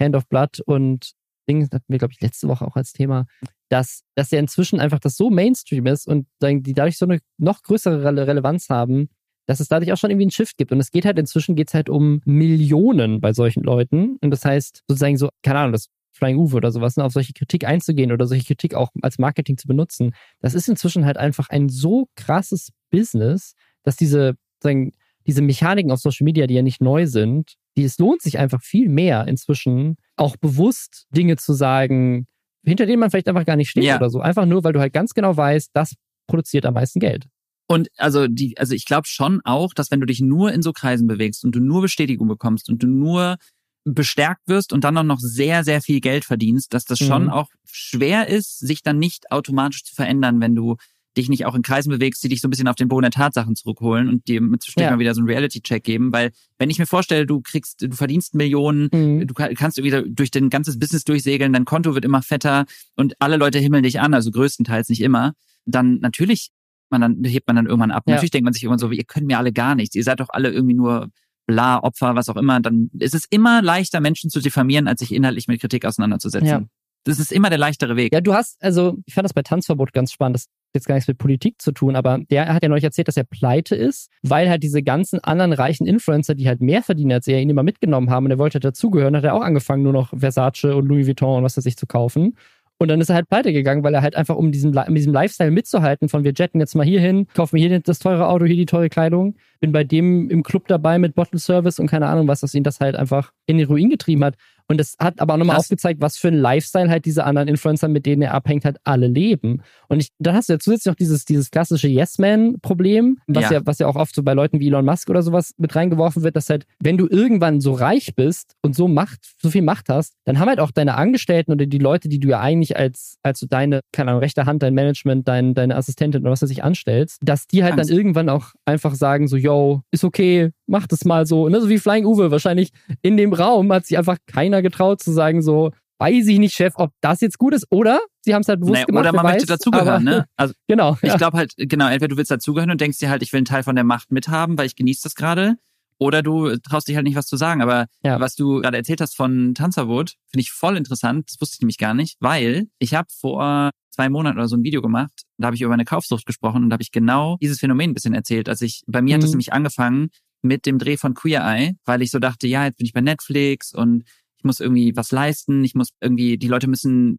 Hand of Blood und Ding hatten wir, glaube ich, letzte Woche auch als Thema, dass, dass ja inzwischen einfach das so Mainstream ist und die dadurch so eine noch größere Rele Relevanz haben, dass es dadurch auch schon irgendwie einen Shift gibt. Und es geht halt inzwischen geht's halt um Millionen bei solchen Leuten. Und das heißt, sozusagen so, keine Ahnung, das Flying Uwe oder sowas, ne, auf solche Kritik einzugehen oder solche Kritik auch als Marketing zu benutzen, das ist inzwischen halt einfach ein so krasses Business, dass diese, sagen, diese Mechaniken auf Social Media, die ja nicht neu sind, es lohnt sich einfach viel mehr inzwischen, auch bewusst Dinge zu sagen, hinter denen man vielleicht einfach gar nicht steht ja. oder so. Einfach nur, weil du halt ganz genau weißt, das produziert am meisten Geld. Und also die, also ich glaube schon auch, dass wenn du dich nur in so Kreisen bewegst und du nur Bestätigung bekommst und du nur bestärkt wirst und dann auch noch sehr, sehr viel Geld verdienst, dass das mhm. schon auch schwer ist, sich dann nicht automatisch zu verändern, wenn du dich nicht auch in Kreisen bewegst, die dich so ein bisschen auf den Boden der Tatsachen zurückholen und dir zwischendurch ja. mal wieder so einen Reality-Check geben. Weil wenn ich mir vorstelle, du kriegst, du verdienst Millionen, mhm. du kannst irgendwie durch dein ganzes Business durchsegeln, dein Konto wird immer fetter und alle Leute himmeln dich an, also größtenteils nicht immer, dann natürlich man dann hebt man dann irgendwann ab. Ja. Natürlich denkt man sich irgendwann so, ihr könnt mir alle gar nichts. Ihr seid doch alle irgendwie nur bla, Opfer, was auch immer. Dann ist es immer leichter, Menschen zu diffamieren, als sich inhaltlich mit Kritik auseinanderzusetzen. Ja. Das ist immer der leichtere Weg. Ja, du hast, also, ich fand das bei Tanzverbot ganz spannend. Das jetzt gar nichts mit Politik zu tun, aber der hat ja neulich erzählt, dass er pleite ist, weil halt diese ganzen anderen reichen Influencer, die halt mehr verdienen als er, ihn immer mitgenommen haben und er wollte halt dazugehören, hat er auch angefangen, nur noch Versace und Louis Vuitton und was weiß ich zu kaufen. Und dann ist er halt pleite gegangen, weil er halt einfach, um diesen, um diesem Lifestyle mitzuhalten, von wir jetten jetzt mal hier hin, kaufen wir hier das teure Auto, hier die teure Kleidung, bin bei dem im Club dabei mit Bottle Service und keine Ahnung was, dass ihn das halt einfach in den Ruin getrieben hat. Und das hat aber auch nochmal aufgezeigt, was für ein Lifestyle halt diese anderen Influencer, mit denen er abhängt, halt alle leben. Und ich, dann hast du ja zusätzlich noch dieses, dieses klassische Yes-Man-Problem, was ja. ja, was ja auch oft so bei Leuten wie Elon Musk oder sowas mit reingeworfen wird, dass halt, wenn du irgendwann so reich bist und so Macht, so viel Macht hast, dann haben halt auch deine Angestellten oder die Leute, die du ja eigentlich als, als so deine, keine Ahnung, rechte Hand, dein Management, dein, deine Assistentin oder was weiß ich anstellst, dass die halt Angst. dann irgendwann auch einfach sagen so, yo, ist okay, mach das mal so. Ne? So wie Flying Uwe. Wahrscheinlich in dem Raum hat sich einfach keiner getraut zu sagen, so, weiß ich nicht, Chef, ob das jetzt gut ist. Oder sie haben es halt bewusst naja, gemacht. Oder man möchte dazugehören, ne? Also genau. Ich ja. glaube halt, genau, entweder du willst dazugehören und denkst dir halt, ich will einen Teil von der Macht mithaben, weil ich genieße das gerade. Oder du traust dich halt nicht, was zu sagen. Aber ja. was du gerade erzählt hast von Tanzerwood, finde ich voll interessant. Das wusste ich nämlich gar nicht, weil ich habe vor zwei Monaten oder so ein Video gemacht. Da habe ich über eine Kaufsucht gesprochen und da habe ich genau dieses Phänomen ein bisschen erzählt. Also ich, bei mir mhm. hat das mhm. nämlich angefangen, mit dem Dreh von Queer Eye, weil ich so dachte, ja, jetzt bin ich bei Netflix und ich muss irgendwie was leisten, ich muss irgendwie, die Leute müssen,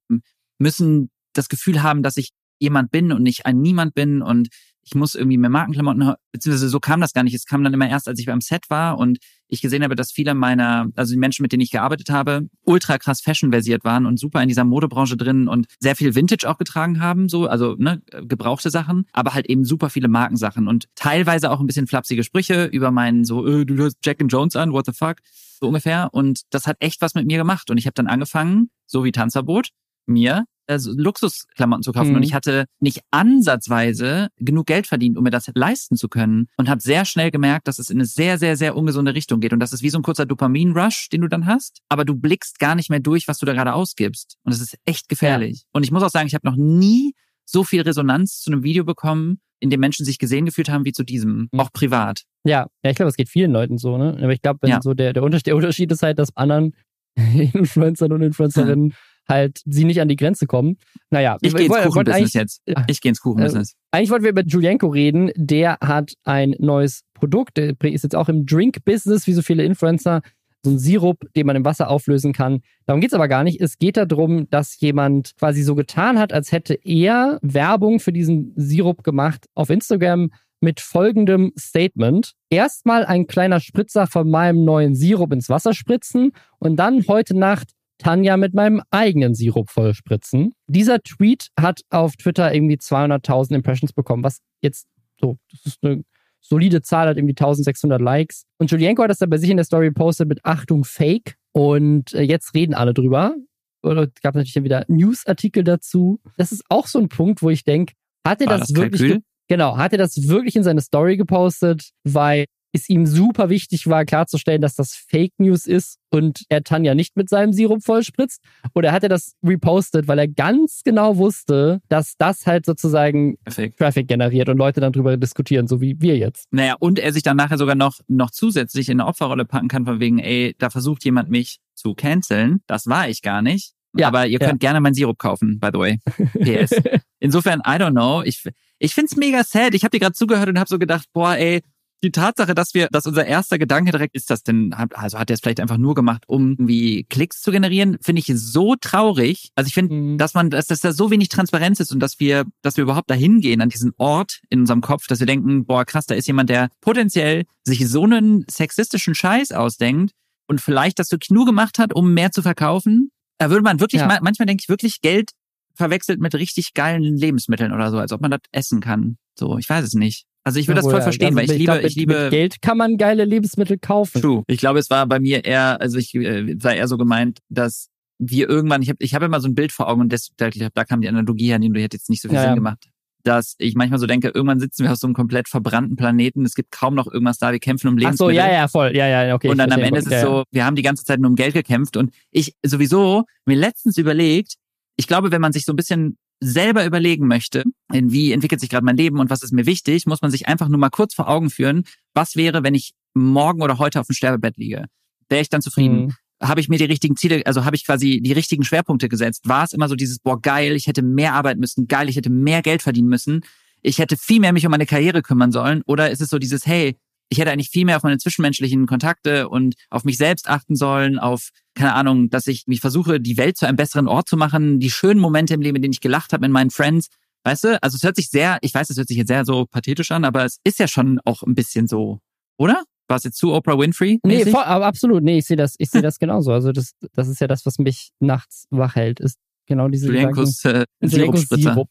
müssen das Gefühl haben, dass ich jemand bin und nicht ein Niemand bin und ich muss irgendwie mehr Markenklamotten, beziehungsweise so kam das gar nicht. Es kam dann immer erst, als ich beim Set war und ich gesehen habe, dass viele meiner, also die Menschen, mit denen ich gearbeitet habe, ultra krass fashion-versiert waren und super in dieser Modebranche drin und sehr viel Vintage auch getragen haben, so, also ne, gebrauchte Sachen, aber halt eben super viele Markensachen und teilweise auch ein bisschen flapsige Sprüche über meinen so, äh, du hörst Jack and Jones an, what the fuck, so ungefähr. Und das hat echt was mit mir gemacht. Und ich habe dann angefangen, so wie Tanzverbot, mir also Luxusklamotten zu kaufen. Mhm. Und ich hatte nicht ansatzweise genug Geld verdient, um mir das leisten zu können. Und habe sehr schnell gemerkt, dass es in eine sehr, sehr, sehr ungesunde Richtung geht. Und das ist wie so ein kurzer Dopamin-Rush, den du dann hast. Aber du blickst gar nicht mehr durch, was du da gerade ausgibst. Und das ist echt gefährlich. Ja. Und ich muss auch sagen, ich habe noch nie so viel Resonanz zu einem Video bekommen, in dem Menschen sich gesehen gefühlt haben wie zu diesem, mhm. auch privat. Ja, ja, ich glaube, es geht vielen Leuten so, ne? Aber ich glaube, ja. so der, der, Unterschied, der Unterschied ist halt, dass anderen Influencern und Influencerinnen halt sie nicht an die Grenze kommen. Naja, ich gehe ins Kuchenbusiness jetzt. Ich gehe ins Kuchenbusiness. Äh, eigentlich wollten wir über Julienko reden. Der hat ein neues Produkt. Der ist jetzt auch im Drink-Business, wie so viele Influencer. So ein Sirup, den man im Wasser auflösen kann. Darum geht es aber gar nicht. Es geht darum, dass jemand quasi so getan hat, als hätte er Werbung für diesen Sirup gemacht auf Instagram mit folgendem Statement. Erstmal ein kleiner Spritzer von meinem neuen Sirup ins Wasser spritzen und dann heute Nacht Tanja mit meinem eigenen Sirup vollspritzen. Dieser Tweet hat auf Twitter irgendwie 200.000 Impressions bekommen, was jetzt so, das ist eine solide Zahl, hat irgendwie 1600 Likes. Und Julienko hat das dann bei sich in der Story gepostet mit Achtung Fake. Und äh, jetzt reden alle drüber. Oder es gab natürlich dann wieder Newsartikel dazu. Das ist auch so ein Punkt, wo ich denke, hat er das, das wirklich, genau, hat er das wirklich in seine Story gepostet, weil es ihm super wichtig war, klarzustellen, dass das Fake News ist und er Tanja nicht mit seinem Sirup vollspritzt? Oder hat er das repostet, weil er ganz genau wusste, dass das halt sozusagen Perfekt. Traffic generiert und Leute dann drüber diskutieren, so wie wir jetzt? Naja, und er sich dann nachher sogar noch, noch zusätzlich in eine Opferrolle packen kann, von wegen, ey, da versucht jemand mich zu canceln. Das war ich gar nicht. Ja, aber ihr könnt ja. gerne meinen Sirup kaufen, by the way. PS. Insofern, I don't know. Ich, ich find's mega sad. Ich habe dir gerade zugehört und habe so gedacht, boah, ey, die Tatsache, dass wir, dass unser erster Gedanke direkt ist, das denn, also hat er es vielleicht einfach nur gemacht, um irgendwie Klicks zu generieren, finde ich so traurig. Also ich finde, mhm. dass man, dass, dass da so wenig Transparenz ist und dass wir, dass wir überhaupt dahin gehen an diesen Ort in unserem Kopf, dass wir denken, boah, krass, da ist jemand, der potenziell sich so einen sexistischen Scheiß ausdenkt und vielleicht das wirklich nur gemacht hat, um mehr zu verkaufen. Da würde man wirklich, ja. manchmal denke ich wirklich Geld verwechselt mit richtig geilen Lebensmitteln oder so, als ob man das essen kann. So, ich weiß es nicht. Also ich würde das voll verstehen, also weil ich, ich liebe, glaub, mit, ich liebe. Mit Geld kann man geile Lebensmittel kaufen. True. Ich glaube, es war bei mir eher, also ich äh, war eher so gemeint, dass wir irgendwann, ich habe ich hab immer so ein Bild vor Augen und das, da, da kam die Analogie an, die du hätte jetzt nicht so viel ja, Sinn gemacht. dass ich manchmal so denke, irgendwann sitzen wir auf so einem komplett verbrannten Planeten, es gibt kaum noch irgendwas da, wir kämpfen um Lebensmittel. Ach so, ja, ja, voll, ja, ja, okay. Und dann am Ende ist es so, wir haben die ganze Zeit nur um Geld gekämpft und ich sowieso mir letztens überlegt, ich glaube, wenn man sich so ein bisschen selber überlegen möchte, in wie entwickelt sich gerade mein Leben und was ist mir wichtig, muss man sich einfach nur mal kurz vor Augen führen, was wäre, wenn ich morgen oder heute auf dem Sterbebett liege? Wäre ich dann zufrieden? Mhm habe ich mir die richtigen Ziele, also habe ich quasi die richtigen Schwerpunkte gesetzt? War es immer so dieses, boah, geil, ich hätte mehr arbeiten müssen, geil, ich hätte mehr Geld verdienen müssen, ich hätte viel mehr mich um meine Karriere kümmern sollen? Oder ist es so dieses, hey, ich hätte eigentlich viel mehr auf meine zwischenmenschlichen Kontakte und auf mich selbst achten sollen, auf, keine Ahnung, dass ich mich versuche, die Welt zu einem besseren Ort zu machen, die schönen Momente im Leben, in denen ich gelacht habe mit meinen Friends. Weißt du, also es hört sich sehr, ich weiß, es hört sich jetzt sehr so pathetisch an, aber es ist ja schon auch ein bisschen so, oder? War es jetzt zu Oprah Winfrey? -mäßig? Nee, voll, aber absolut. Nee, ich sehe das, ich sehe das genauso. Also das, das ist ja das, was mich nachts wach hält, ist genau diese Julienkus, äh, Sirup.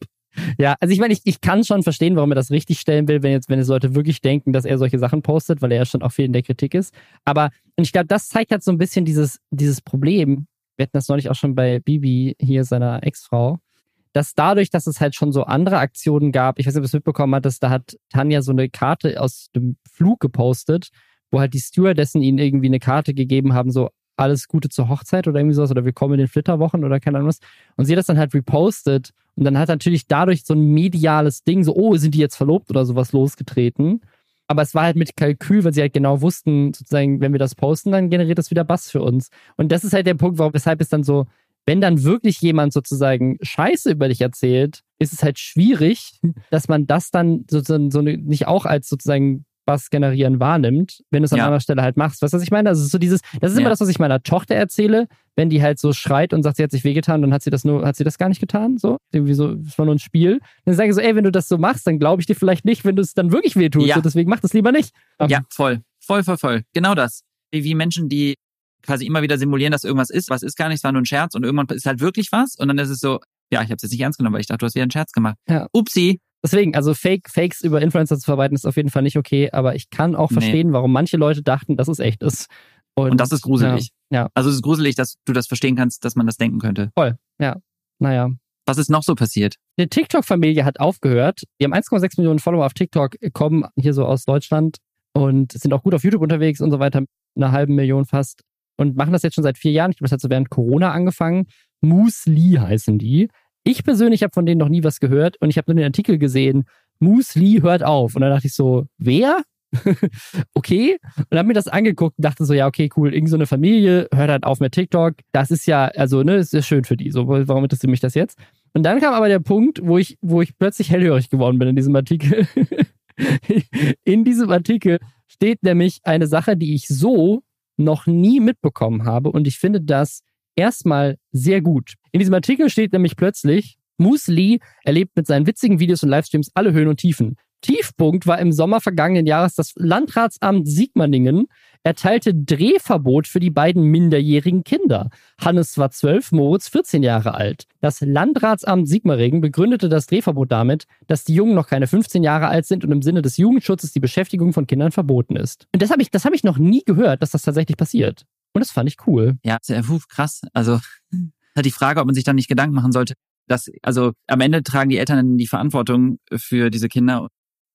Ja, also ich meine, ich, ich kann schon verstehen, warum er das richtig stellen will, wenn jetzt, wenn es Leute wirklich denken, dass er solche Sachen postet, weil er ja schon auch viel in der Kritik ist. Aber ich glaube, das zeigt halt so ein bisschen dieses, dieses Problem. Wir hatten das neulich auch schon bei Bibi hier, seiner Ex-Frau, dass dadurch, dass es halt schon so andere Aktionen gab, ich weiß nicht, ob du es mitbekommen hattest, da hat Tanja so eine Karte aus dem Flug gepostet, wo halt die Stewardessen ihnen irgendwie eine Karte gegeben haben, so alles Gute zur Hochzeit oder irgendwie sowas oder willkommen in den Flitterwochen oder keine Ahnung was. Und sie hat das dann halt repostet und dann hat natürlich dadurch so ein mediales Ding, so, oh, sind die jetzt verlobt oder sowas losgetreten. Aber es war halt mit Kalkül, weil sie halt genau wussten, sozusagen, wenn wir das posten, dann generiert das wieder Bass für uns. Und das ist halt der Punkt, weshalb es dann so wenn dann wirklich jemand sozusagen Scheiße über dich erzählt, ist es halt schwierig, dass man das dann sozusagen so nicht auch als sozusagen was generieren wahrnimmt, wenn du es an ja. anderer Stelle halt machst. Weißt du, was ich meine? Das ist so dieses, das ist ja. immer das, was ich meiner Tochter erzähle, wenn die halt so schreit und sagt, sie hat sich wehgetan, dann hat sie das nur, hat sie das gar nicht getan, so. Irgendwie so, es war nur ein Spiel. Dann sage ich so, ey, wenn du das so machst, dann glaube ich dir vielleicht nicht, wenn du es dann wirklich wehtust. Ja. So, deswegen mach das lieber nicht. Ja, voll. Voll, voll, voll. Genau das. Wie Menschen, die quasi immer wieder simulieren, dass irgendwas ist, was ist gar nicht, es war nur ein Scherz und irgendwann ist halt wirklich was und dann ist es so, ja, ich habe es jetzt nicht ernst genommen, weil ich dachte, du hast wieder einen Scherz gemacht. Ja. Upsi. Deswegen, also Fake, Fakes über Influencer zu verbreiten, ist auf jeden Fall nicht okay, aber ich kann auch nee. verstehen, warum manche Leute dachten, dass es echt ist. Und, und das ist gruselig. Ja, ja. Also es ist gruselig, dass du das verstehen kannst, dass man das denken könnte. Voll, ja. Naja. Was ist noch so passiert? Die TikTok-Familie hat aufgehört. Die haben 1,6 Millionen Follower auf TikTok, kommen hier so aus Deutschland und sind auch gut auf YouTube unterwegs und so weiter. Eine halbe Million fast und machen das jetzt schon seit vier Jahren. Ich glaube, das hat so während Corona angefangen. Moose heißen die. Ich persönlich habe von denen noch nie was gehört und ich habe nur den Artikel gesehen, Moose hört auf. Und dann dachte ich so, wer? okay. Und habe mir das angeguckt und dachte so, ja, okay, cool, irgend so eine Familie hört halt auf mit TikTok. Das ist ja, also, ne, ist ja schön für die. So, warum interessiert mich das jetzt? Und dann kam aber der Punkt, wo ich, wo ich plötzlich hellhörig geworden bin in diesem Artikel. in diesem Artikel steht nämlich eine Sache, die ich so noch nie mitbekommen habe und ich finde das erstmal sehr gut. In diesem Artikel steht nämlich plötzlich, Moose Lee erlebt mit seinen witzigen Videos und Livestreams alle Höhen und Tiefen. Tiefpunkt war im Sommer vergangenen Jahres das Landratsamt Sigmaringen erteilte Drehverbot für die beiden minderjährigen Kinder. Hannes war 12, Moritz 14 Jahre alt. Das Landratsamt Sigmaringen begründete das Drehverbot damit, dass die Jungen noch keine 15 Jahre alt sind und im Sinne des Jugendschutzes die Beschäftigung von Kindern verboten ist. Und das habe ich, das hab ich noch nie gehört, dass das tatsächlich passiert. Und das fand ich cool. Ja, sehr krass. Also die Frage, ob man sich dann nicht Gedanken machen sollte, dass, also am Ende tragen die Eltern die Verantwortung für diese Kinder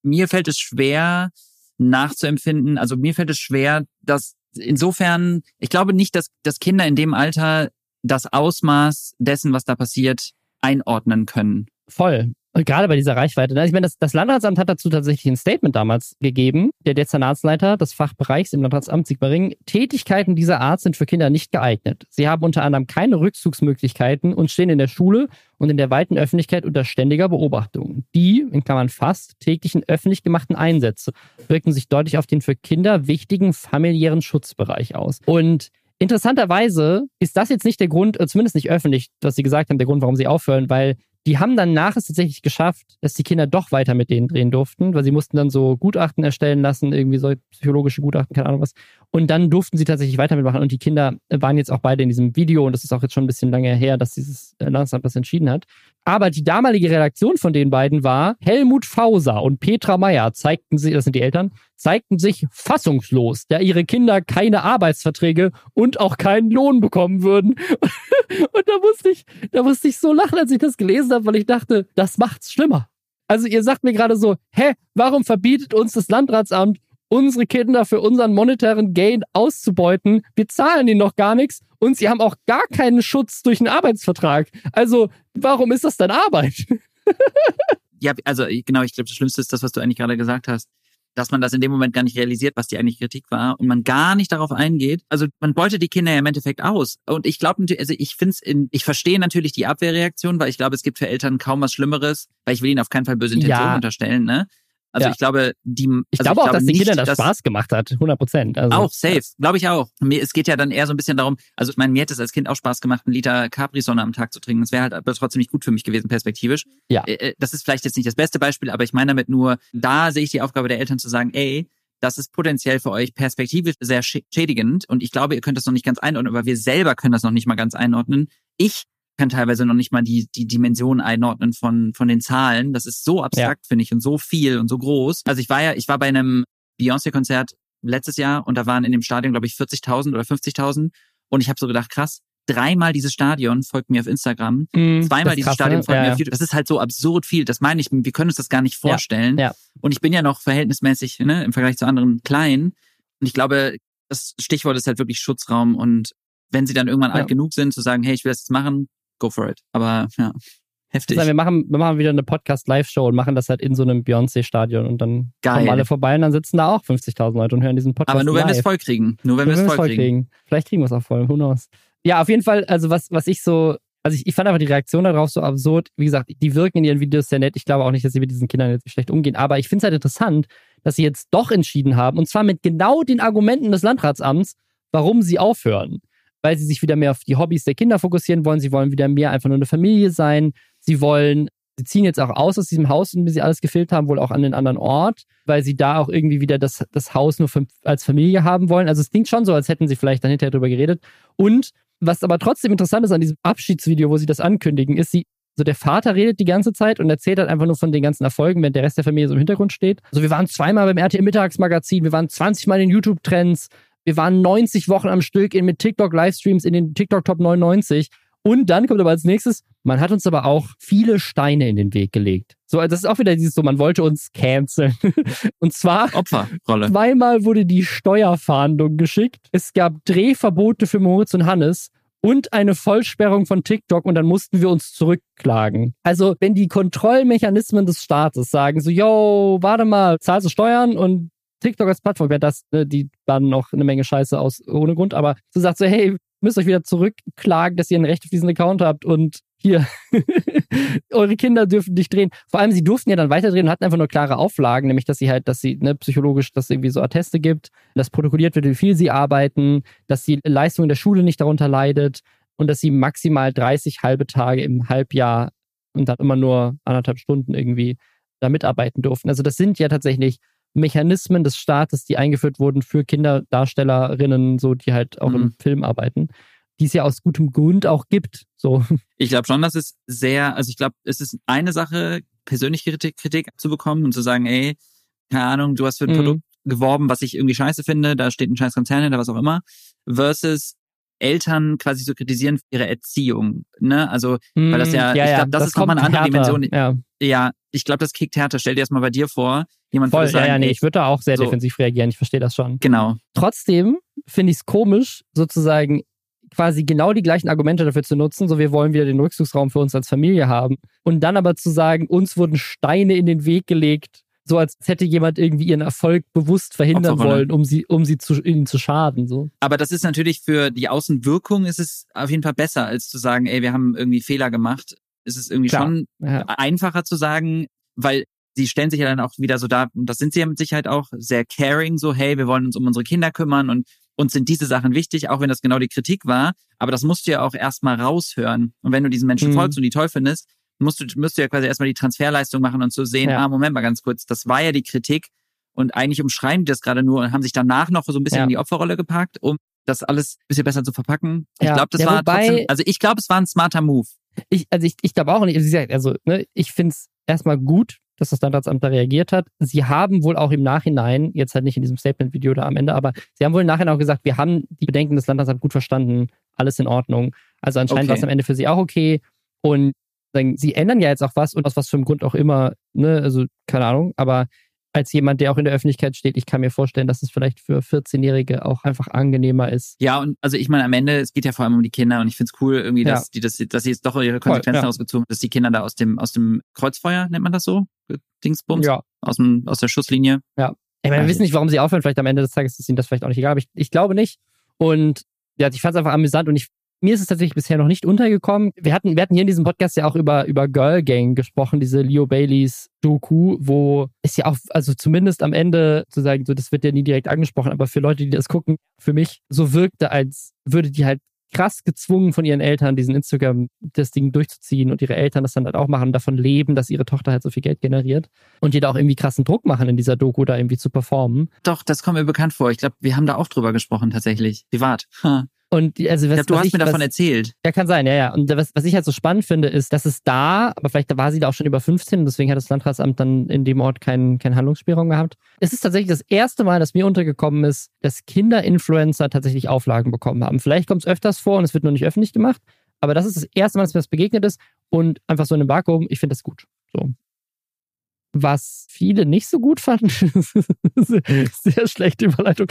mir fällt es schwer nachzuempfinden. Also mir fällt es schwer, dass insofern, ich glaube nicht, dass, dass Kinder in dem Alter das Ausmaß dessen, was da passiert, einordnen können. Voll. Gerade bei dieser Reichweite. Ne? Ich meine, das, das Landratsamt hat dazu tatsächlich ein Statement damals gegeben. Der Dezernatsleiter des Fachbereichs im Landratsamt Sigmaringen. Tätigkeiten dieser Art sind für Kinder nicht geeignet. Sie haben unter anderem keine Rückzugsmöglichkeiten und stehen in der Schule und in der weiten Öffentlichkeit unter ständiger Beobachtung. Die, in Klammern fast, täglichen öffentlich gemachten Einsätze wirken sich deutlich auf den für Kinder wichtigen familiären Schutzbereich aus. Und Interessanterweise ist das jetzt nicht der Grund, äh, zumindest nicht öffentlich, was Sie gesagt haben, der Grund, warum Sie aufhören, weil die haben dann nach es tatsächlich geschafft, dass die Kinder doch weiter mit denen drehen durften, weil sie mussten dann so Gutachten erstellen lassen, irgendwie so psychologische Gutachten, keine Ahnung was. Und dann durften sie tatsächlich weiter mitmachen. Und die Kinder waren jetzt auch beide in diesem Video. Und das ist auch jetzt schon ein bisschen lange her, dass dieses Landsamt das entschieden hat. Aber die damalige Redaktion von den beiden war Helmut Fauser und Petra Meyer zeigten sich, das sind die Eltern, zeigten sich fassungslos, da ihre Kinder keine Arbeitsverträge und auch keinen Lohn bekommen würden. und da musste ich, da musste ich so lachen, als ich das gelesen habe, weil ich dachte, das macht's schlimmer. Also ihr sagt mir gerade so, hä, warum verbietet uns das Landratsamt, unsere Kinder für unseren monetären Gain auszubeuten? Wir zahlen ihnen noch gar nichts und sie haben auch gar keinen Schutz durch einen Arbeitsvertrag. Also warum ist das dann Arbeit? ja, also genau, ich glaube, das Schlimmste ist das, was du eigentlich gerade gesagt hast dass man das in dem Moment gar nicht realisiert, was die eigentlich Kritik war und man gar nicht darauf eingeht. Also man beutet die Kinder ja im Endeffekt aus. Und ich glaube, also ich finde es in, ich verstehe natürlich die Abwehrreaktion, weil ich glaube, es gibt für Eltern kaum was Schlimmeres, weil ich will ihnen auf keinen Fall böse Intentionen ja. unterstellen, ne? Also ja. ich glaube, die. Also ich glaube ich auch, glaube dass den Kindern das dass, Spaß gemacht hat, 100 Prozent. Also, auch safe, glaube ich auch. Mir, es geht ja dann eher so ein bisschen darum. Also ich meine, mir hätte es als Kind auch Spaß gemacht, einen Liter Capri-Sonne am Tag zu trinken. Das wäre halt aber trotzdem nicht gut für mich gewesen, perspektivisch. Ja. Äh, äh, das ist vielleicht jetzt nicht das beste Beispiel, aber ich meine damit nur, da sehe ich die Aufgabe der Eltern zu sagen, ey, das ist potenziell für euch perspektivisch sehr schädigend und ich glaube, ihr könnt das noch nicht ganz einordnen, aber wir selber können das noch nicht mal ganz einordnen. Ich kann teilweise noch nicht mal die, die Dimension einordnen von, von den Zahlen. Das ist so abstrakt, ja. finde ich, und so viel und so groß. Also ich war ja, ich war bei einem Beyoncé-Konzert letztes Jahr und da waren in dem Stadion, glaube ich, 40.000 oder 50.000. Und ich habe so gedacht, krass, dreimal dieses Stadion folgt mir auf Instagram, mm, zweimal dieses krass, Stadion folgt ja, mir auf YouTube. Das ist halt so absurd viel. Das meine ich, wir können uns das gar nicht vorstellen. Ja, ja. Und ich bin ja noch verhältnismäßig ne, im Vergleich zu anderen klein. Und ich glaube, das Stichwort ist halt wirklich Schutzraum. Und wenn sie dann irgendwann alt genug sind, zu sagen, hey, ich will das jetzt machen, go for it. Aber ja, heftig. Also, wir, machen, wir machen wieder eine Podcast-Live-Show und machen das halt in so einem Beyoncé-Stadion und dann Geil. kommen alle vorbei und dann sitzen da auch 50.000 Leute und hören diesen Podcast. Aber nur wenn wir es voll kriegen. Nur wenn wir es voll, voll kriegen. kriegen. Vielleicht kriegen wir es auch voll. Who knows? Ja, auf jeden Fall, also was, was ich so also ich, ich, fand einfach die Reaktion darauf so absurd. Wie gesagt, die wirken in ihren Videos sehr nett. Ich glaube auch nicht, dass sie mit diesen Kindern jetzt schlecht umgehen. Aber ich finde es halt interessant, dass sie jetzt doch entschieden haben, und zwar mit genau den Argumenten des Landratsamts, warum sie aufhören weil sie sich wieder mehr auf die Hobbys der Kinder fokussieren wollen. Sie wollen wieder mehr einfach nur eine Familie sein. Sie wollen, sie ziehen jetzt auch aus aus diesem Haus, in dem sie alles gefilmt haben, wohl auch an den anderen Ort, weil sie da auch irgendwie wieder das, das Haus nur für, als Familie haben wollen. Also es klingt schon so, als hätten sie vielleicht dann hinterher drüber geredet. Und was aber trotzdem interessant ist an diesem Abschiedsvideo, wo sie das ankündigen, ist, sie also der Vater redet die ganze Zeit und erzählt halt einfach nur von den ganzen Erfolgen, während der Rest der Familie so im Hintergrund steht. Also wir waren zweimal beim RTL Mittagsmagazin, wir waren 20 Mal in den YouTube-Trends, wir waren 90 Wochen am Stück in, mit TikTok-Livestreams in den TikTok Top 99. Und dann kommt aber als nächstes, man hat uns aber auch viele Steine in den Weg gelegt. So, das ist auch wieder dieses so, man wollte uns canceln. Und zwar Opferrolle. Zweimal wurde die Steuerfahndung geschickt. Es gab Drehverbote für Moritz und Hannes und eine Vollsperrung von TikTok und dann mussten wir uns zurückklagen. Also, wenn die Kontrollmechanismen des Staates sagen so, yo, warte mal, zahlst du Steuern und TikTok als Plattform, ja, das, ne, die bannen noch eine Menge Scheiße aus ohne Grund, aber du sagst so, hey, müsst euch wieder zurückklagen, dass ihr ein Recht auf diesen Account habt und hier, eure Kinder dürfen nicht drehen. Vor allem, sie durften ja dann weiterdrehen und hatten einfach nur klare Auflagen, nämlich, dass sie halt, dass sie ne, psychologisch, dass es irgendwie so Atteste gibt, dass protokolliert wird, wie viel sie arbeiten, dass die Leistung in der Schule nicht darunter leidet und dass sie maximal 30 halbe Tage im Halbjahr und dann immer nur anderthalb Stunden irgendwie da mitarbeiten durften. Also das sind ja tatsächlich Mechanismen des Staates, die eingeführt wurden für Kinderdarstellerinnen, so die halt auch mhm. im Film arbeiten, die es ja aus gutem Grund auch gibt. So. Ich glaube schon, dass es sehr, also ich glaube, es ist eine Sache, persönliche Kritik, Kritik zu bekommen und zu sagen, ey, keine Ahnung, du hast für ein mhm. Produkt geworben, was ich irgendwie scheiße finde, da steht ein scheiß Konzern hinter, was auch immer, versus Eltern quasi zu kritisieren für ihre Erziehung. Ne? Also, weil das ja, mhm. ja ich glaube, das, das ist nochmal eine andere härter. Dimension. Ja, ja ich glaube, das kickt härter. Stell dir das mal bei dir vor. Jemand Voll, sagen, ja, ja, nee, ich würde da auch sehr so. defensiv reagieren. Ich verstehe das schon. Genau. Trotzdem finde ich es komisch, sozusagen quasi genau die gleichen Argumente dafür zu nutzen, so wir wollen wieder den Rückzugsraum für uns als Familie haben. Und dann aber zu sagen, uns wurden Steine in den Weg gelegt, so als hätte jemand irgendwie ihren Erfolg bewusst verhindern wollen, um sie, um sie zu, ihnen zu schaden. So. Aber das ist natürlich für die Außenwirkung ist es auf jeden Fall besser, als zu sagen, ey, wir haben irgendwie Fehler gemacht. Ist es irgendwie Klar. schon ja. einfacher zu sagen, weil sie stellen sich ja dann auch wieder so da, und das sind sie ja mit Sicherheit auch, sehr caring, so, hey, wir wollen uns um unsere Kinder kümmern und uns sind diese Sachen wichtig, auch wenn das genau die Kritik war. Aber das musst du ja auch erstmal raushören. Und wenn du diesen Menschen mhm. folgst und die toll findest, musst du, musst du ja quasi erstmal die Transferleistung machen und zu so sehen, ja. ah, Moment mal ganz kurz, das war ja die Kritik und eigentlich umschreiben die das gerade nur und haben sich danach noch so ein bisschen ja. in die Opferrolle gepackt, um das alles ein bisschen besser zu verpacken. Ich ja. glaube, das war wobei, trotzdem, also ich glaube, es war ein smarter Move. Ich, also ich, ich glaube auch nicht, gesagt, also ne, ich finde es erstmal gut, dass das Landratsamt da reagiert hat. Sie haben wohl auch im Nachhinein, jetzt halt nicht in diesem Statement-Video da am Ende, aber sie haben wohl im Nachhinein auch gesagt, wir haben die Bedenken des Landratsamts gut verstanden, alles in Ordnung. Also anscheinend okay. war es am Ende für sie auch okay. Und sie ändern ja jetzt auch was und aus was für einem Grund auch immer, ne, also keine Ahnung, aber als jemand, der auch in der Öffentlichkeit steht, ich kann mir vorstellen, dass es vielleicht für 14-Jährige auch einfach angenehmer ist. Ja, und also ich meine, am Ende, es geht ja vor allem um die Kinder und ich finde es cool, irgendwie, dass ja. die das, dass sie jetzt doch ihre Konsequenzen Voll, ja. ausgezogen, dass die Kinder da aus dem, aus dem Kreuzfeuer, nennt man das so? Dingsbums? Ja. Aus dem, aus der Schusslinie. Ja. Ich meine, wir wissen nicht, warum sie aufhören. Vielleicht am Ende des Tages ist ihnen das vielleicht auch nicht egal, aber ich, ich glaube nicht. Und ja, ich fand es einfach amüsant und ich mir ist es tatsächlich bisher noch nicht untergekommen. Wir hatten, wir hatten hier in diesem Podcast ja auch über, über Girl Gang gesprochen, diese Leo Baileys Doku, wo es ja auch, also zumindest am Ende zu sagen, so, das wird ja nie direkt angesprochen, aber für Leute, die das gucken, für mich so wirkte, als würde die halt krass gezwungen von ihren Eltern, diesen Instagram, das Ding durchzuziehen und ihre Eltern das dann halt auch machen davon leben, dass ihre Tochter halt so viel Geld generiert und da auch irgendwie krassen Druck machen in dieser Doku, da irgendwie zu performen. Doch, das kommt mir bekannt vor. Ich glaube, wir haben da auch drüber gesprochen, tatsächlich. Privat. Und also was, ich glaub, du was hast ich, mir davon was, erzählt. Ja, kann sein, ja, ja. Und was, was ich halt so spannend finde, ist, dass es da, aber vielleicht war sie da auch schon über 15 und deswegen hat das Landratsamt dann in dem Ort keinen kein Handlungsspielraum gehabt. Es ist tatsächlich das erste Mal, dass mir untergekommen ist, dass Kinder-Influencer tatsächlich Auflagen bekommen haben. Vielleicht kommt es öfters vor und es wird nur nicht öffentlich gemacht, aber das ist das erste Mal, dass mir das begegnet ist und einfach so in einem Vakuum, ich finde das gut. So. Was viele nicht so gut fanden, sehr schlechte Überleitung.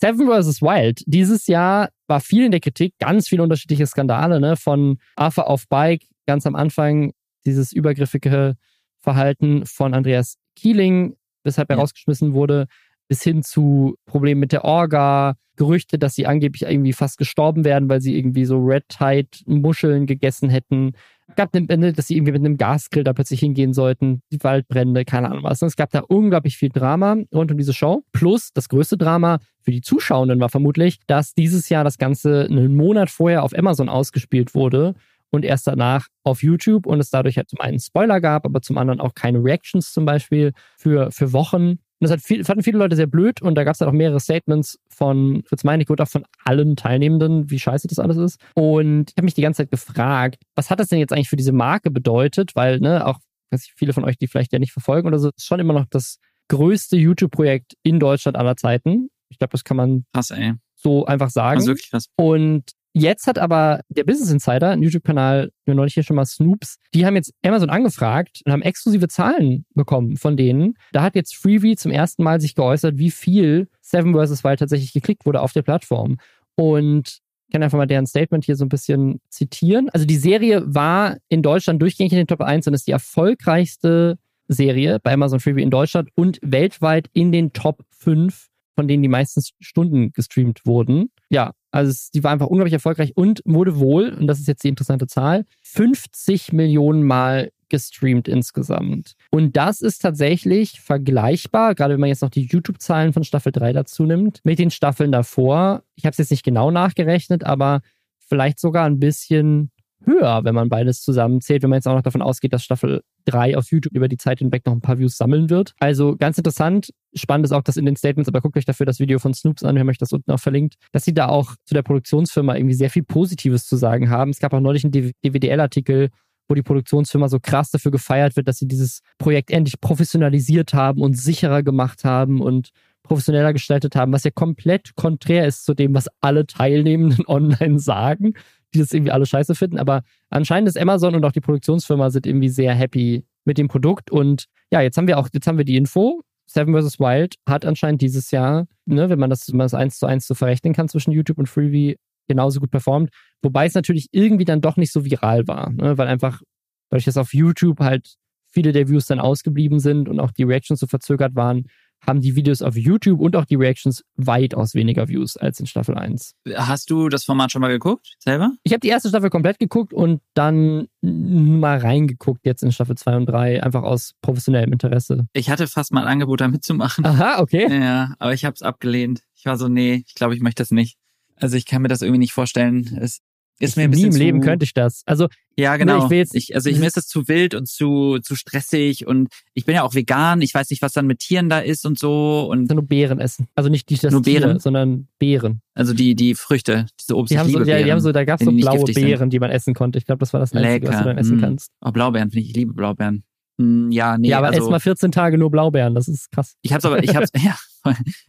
Seven vs. Wild. Dieses Jahr war viel in der Kritik, ganz viele unterschiedliche Skandale, ne? Von Arthur auf Bike, ganz am Anfang dieses übergriffige Verhalten von Andreas Keeling, weshalb er ja. rausgeschmissen wurde, bis hin zu Problemen mit der Orga, Gerüchte, dass sie angeblich irgendwie fast gestorben werden, weil sie irgendwie so Red Tide Muscheln gegessen hätten. Es gab eine Ende, dass sie irgendwie mit einem Gasgrill da plötzlich hingehen sollten, die Waldbrände, keine Ahnung was. Und es gab da unglaublich viel Drama rund um diese Show. Plus das größte Drama für die Zuschauenden war vermutlich, dass dieses Jahr das Ganze einen Monat vorher auf Amazon ausgespielt wurde und erst danach auf YouTube und es dadurch halt zum einen Spoiler gab, aber zum anderen auch keine Reactions zum Beispiel für, für Wochen. Und das hat viel, fanden viele Leute sehr blöd und da gab es halt auch mehrere Statements von Fritz Meinecke und auch von allen Teilnehmenden, wie scheiße das alles ist. Und ich habe mich die ganze Zeit gefragt, was hat das denn jetzt eigentlich für diese Marke bedeutet? Weil, ne, auch weiß ich, viele von euch, die vielleicht ja nicht verfolgen oder so, ist schon immer noch das größte YouTube-Projekt in Deutschland aller Zeiten. Ich glaube, das kann man krass, so einfach sagen. Also wirklich krass. Und Jetzt hat aber der Business Insider, ein YouTube-Kanal, wir neulich hier schon mal Snoops, die haben jetzt Amazon angefragt und haben exklusive Zahlen bekommen von denen. Da hat jetzt Freebie zum ersten Mal sich geäußert, wie viel Seven vs. Wild tatsächlich geklickt wurde auf der Plattform. Und ich kann einfach mal deren Statement hier so ein bisschen zitieren. Also die Serie war in Deutschland durchgängig in den Top 1 und ist die erfolgreichste Serie bei Amazon Freebie in Deutschland und weltweit in den Top 5, von denen die meisten Stunden gestreamt wurden. Ja, also die war einfach unglaublich erfolgreich und wurde wohl, und das ist jetzt die interessante Zahl, 50 Millionen Mal gestreamt insgesamt. Und das ist tatsächlich vergleichbar, gerade wenn man jetzt noch die YouTube-Zahlen von Staffel 3 dazu nimmt, mit den Staffeln davor. Ich habe es jetzt nicht genau nachgerechnet, aber vielleicht sogar ein bisschen höher, wenn man beides zusammenzählt, wenn man jetzt auch noch davon ausgeht, dass Staffel 3 auf YouTube über die Zeit hinweg noch ein paar Views sammeln wird. Also ganz interessant. Spannend ist auch das in den Statements, aber guckt euch dafür das Video von Snoops an, wir haben euch das unten auch verlinkt, dass sie da auch zu der Produktionsfirma irgendwie sehr viel Positives zu sagen haben. Es gab auch neulich einen DWDL-Artikel, wo die Produktionsfirma so krass dafür gefeiert wird, dass sie dieses Projekt endlich professionalisiert haben und sicherer gemacht haben und professioneller gestaltet haben, was ja komplett konträr ist zu dem, was alle Teilnehmenden online sagen die das irgendwie alle scheiße finden. Aber anscheinend ist Amazon und auch die Produktionsfirma sind irgendwie sehr happy mit dem Produkt. Und ja, jetzt haben wir auch, jetzt haben wir die Info. Seven vs. Wild hat anscheinend dieses Jahr, ne, wenn man das, eins zu eins so verrechnen kann zwischen YouTube und Freebie, genauso gut performt. Wobei es natürlich irgendwie dann doch nicht so viral war, ne, weil einfach, dadurch, dass auf YouTube halt viele der Views dann ausgeblieben sind und auch die Reactions so verzögert waren, haben die Videos auf YouTube und auch die Reactions weitaus weniger Views als in Staffel 1. Hast du das Format schon mal geguckt, selber? Ich habe die erste Staffel komplett geguckt und dann mal reingeguckt jetzt in Staffel 2 und 3, einfach aus professionellem Interesse. Ich hatte fast mal ein Angebot, da mitzumachen. Aha, okay. Ja, aber ich habe es abgelehnt. Ich war so, nee, ich glaube, ich möchte das nicht. Also ich kann mir das irgendwie nicht vorstellen. Es, ist mir ein bisschen nie im Leben könnte ich das. Also ja, genau. Ich will jetzt, ich, also ich, mir ist das zu wild und zu zu stressig und ich bin ja auch vegan. Ich weiß nicht, was dann mit Tieren da ist und so und nur Beeren essen. Also nicht die das nur Beeren, Tier, sondern Beeren. Also die die Früchte, diese Obst. Die haben so, ja, die haben so, da gab's so blaue Beeren, sind. die man essen konnte. Ich glaube, das war das Einzige, was du dann essen mm. kannst. Oh, Blaubeeren finde ich, ich liebe Blaubeeren. Mm, ja, nee. Ja, aber also, ess mal 14 Tage nur Blaubeeren. Das ist krass. Ich hab's aber, ich hab's, ja,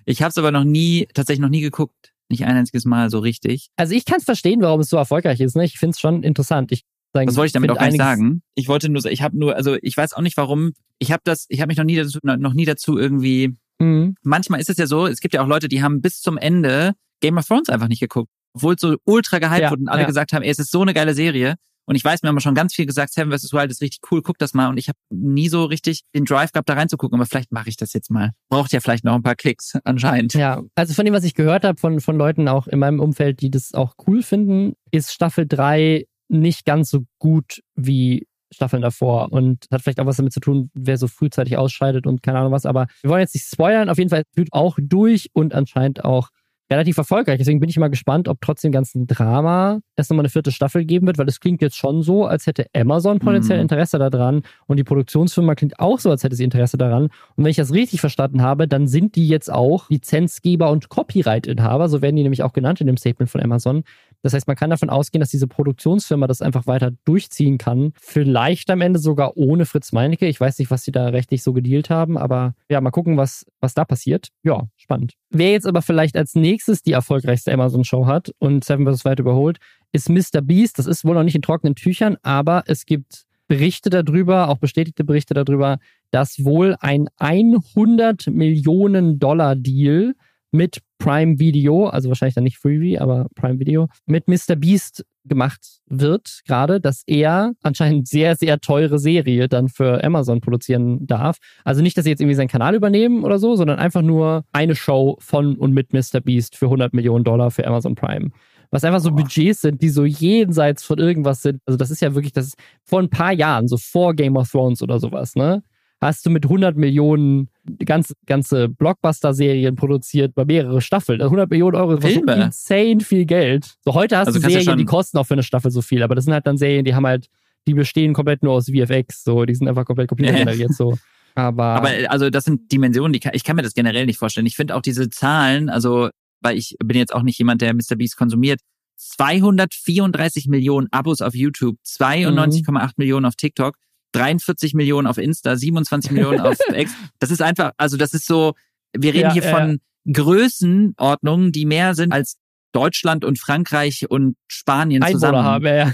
ich hab's aber noch nie, tatsächlich noch nie geguckt. Nicht ein einziges Mal so richtig. Also ich kann es verstehen, warum es so erfolgreich ist. Ne? Ich finde es schon interessant. Ich sagen, Was wollte ich damit auch gar nicht sagen? Ich wollte nur, ich habe nur, also ich weiß auch nicht warum. Ich habe das, ich habe mich noch nie dazu, noch nie dazu irgendwie. Mhm. Manchmal ist es ja so, es gibt ja auch Leute, die haben bis zum Ende Game of Thrones einfach nicht geguckt, obwohl es so ultra gehypt ja, wurde und alle ja. gesagt haben, ey, es ist so eine geile Serie. Und ich weiß, mir haben schon ganz viel gesagt, Seven vs. Wild ist richtig cool, guck das mal. Und ich habe nie so richtig den Drive gehabt, da reinzugucken. Aber vielleicht mache ich das jetzt mal. Braucht ja vielleicht noch ein paar Klicks, anscheinend. Ja, also von dem, was ich gehört habe, von, von Leuten auch in meinem Umfeld, die das auch cool finden, ist Staffel 3 nicht ganz so gut wie Staffeln davor und hat vielleicht auch was damit zu tun, wer so frühzeitig ausscheidet und keine Ahnung was. Aber wir wollen jetzt nicht spoilern. Auf jeden Fall führt auch durch und anscheinend auch relativ erfolgreich. Deswegen bin ich mal gespannt, ob trotz dem ganzen Drama es nochmal eine vierte Staffel geben wird, weil es klingt jetzt schon so, als hätte Amazon potenziell mhm. Interesse daran und die Produktionsfirma klingt auch so, als hätte sie Interesse daran. Und wenn ich das richtig verstanden habe, dann sind die jetzt auch Lizenzgeber und Copyright-Inhaber, so werden die nämlich auch genannt in dem Statement von Amazon. Das heißt, man kann davon ausgehen, dass diese Produktionsfirma das einfach weiter durchziehen kann. Vielleicht am Ende sogar ohne Fritz Meinecke. Ich weiß nicht, was sie da rechtlich so gedealt haben, aber ja, mal gucken, was, was da passiert. Ja, spannend. Wer jetzt aber vielleicht als nächstes die erfolgreichste Amazon-Show hat und Seven vs. weit überholt, ist Mr. Beast. Das ist wohl noch nicht in trockenen Tüchern, aber es gibt Berichte darüber, auch bestätigte Berichte darüber, dass wohl ein 100 Millionen Dollar Deal mit Prime Video, also wahrscheinlich dann nicht Freebie, aber Prime Video, mit Mr. Beast gemacht wird, gerade, dass er anscheinend sehr, sehr teure Serie dann für Amazon produzieren darf. Also nicht, dass sie jetzt irgendwie seinen Kanal übernehmen oder so, sondern einfach nur eine Show von und mit Mr. Beast für 100 Millionen Dollar für Amazon Prime. Was einfach so Budgets sind, die so jenseits von irgendwas sind. Also das ist ja wirklich, das ist vor ein paar Jahren, so vor Game of Thrones oder sowas, ne? Hast du mit 100 Millionen ganz, ganze Blockbuster-Serien produziert, bei mehrere Staffeln. 100 also Millionen Euro ist insane viel Geld. So heute hast also du Serien, ja die kosten auch für eine Staffel so viel, aber das sind halt dann Serien, die haben halt, die bestehen komplett nur aus VFX, so, die sind einfach komplett computergeneriert, so. Aber, aber also das sind Dimensionen, die kann, ich kann mir das generell nicht vorstellen. Ich finde auch diese Zahlen, also weil ich bin jetzt auch nicht jemand, der Mr. Beast konsumiert, 234 Millionen Abos auf YouTube, 92,8 mhm. Millionen auf TikTok 43 Millionen auf Insta, 27 Millionen auf X. Das ist einfach, also das ist so, wir reden ja, hier von ja. Größenordnungen, die mehr sind als Deutschland und Frankreich und Spanien Einwohner zusammen. Haben, ja.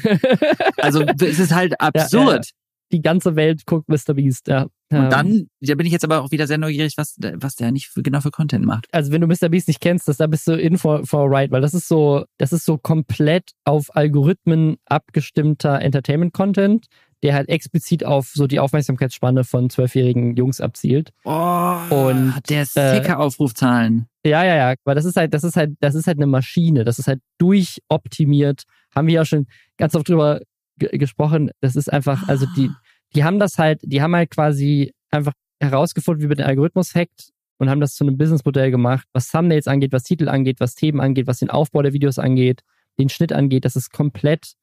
also es ist halt absurd. Die ganze Welt guckt Mr. Beast, ja. Und dann, da bin ich jetzt aber auch wieder sehr neugierig, was, was der nicht für, genau für Content macht. Also wenn du Mr. Beast nicht kennst, das, da bist du in for, for right, weil das ist so, das ist so komplett auf Algorithmen abgestimmter Entertainment-Content der halt explizit auf so die Aufmerksamkeitsspanne von zwölfjährigen Jungs abzielt. Oh, und der Sticker-Aufrufzahlen. Äh, ja, ja, ja, aber das ist halt, das ist halt, das ist halt eine Maschine. Das ist halt durchoptimiert. Haben wir ja schon ganz oft drüber gesprochen. Das ist einfach, also die, die haben das halt, die haben halt quasi einfach herausgefunden, wie man den Algorithmus hackt und haben das zu einem Businessmodell gemacht, was Thumbnails angeht, was Titel angeht, was Themen angeht, was den Aufbau der Videos angeht, den Schnitt angeht. Das ist komplett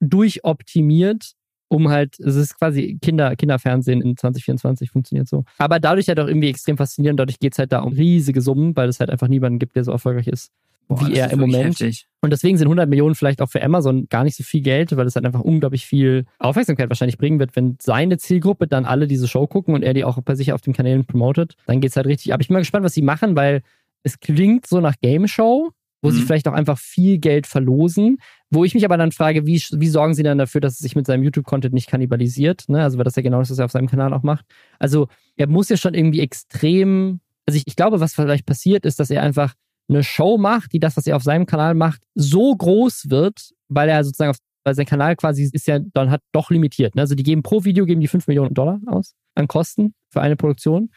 durchoptimiert um halt, es ist quasi Kinder, Kinderfernsehen in 2024 funktioniert so. Aber dadurch halt auch irgendwie extrem faszinierend, dadurch geht es halt da um riesige Summen, weil es halt einfach niemanden gibt, der so erfolgreich ist. Boah, wie er im Moment. Heftig. Und deswegen sind 100 Millionen vielleicht auch für Amazon gar nicht so viel Geld, weil es halt einfach unglaublich viel Aufmerksamkeit wahrscheinlich bringen wird, wenn seine Zielgruppe dann alle diese Show gucken und er die auch bei sich auf den Kanälen promotet. Dann geht es halt richtig. Aber ich bin mal gespannt, was sie machen, weil es klingt so nach Game Show, wo mhm. sie vielleicht auch einfach viel Geld verlosen. Wo ich mich aber dann frage, wie, wie sorgen sie dann dafür, dass es sich mit seinem YouTube-Content nicht kannibalisiert? Ne? Also, weil das ja genau das, was er auf seinem Kanal auch macht. Also, er muss ja schon irgendwie extrem. Also, ich, ich glaube, was vielleicht passiert, ist, dass er einfach eine Show macht, die das, was er auf seinem Kanal macht, so groß wird, weil er sozusagen auf, weil sein Kanal quasi ist ja dann hat doch limitiert. Ne? Also die geben pro Video geben die 5 Millionen Dollar aus an Kosten für eine Produktion.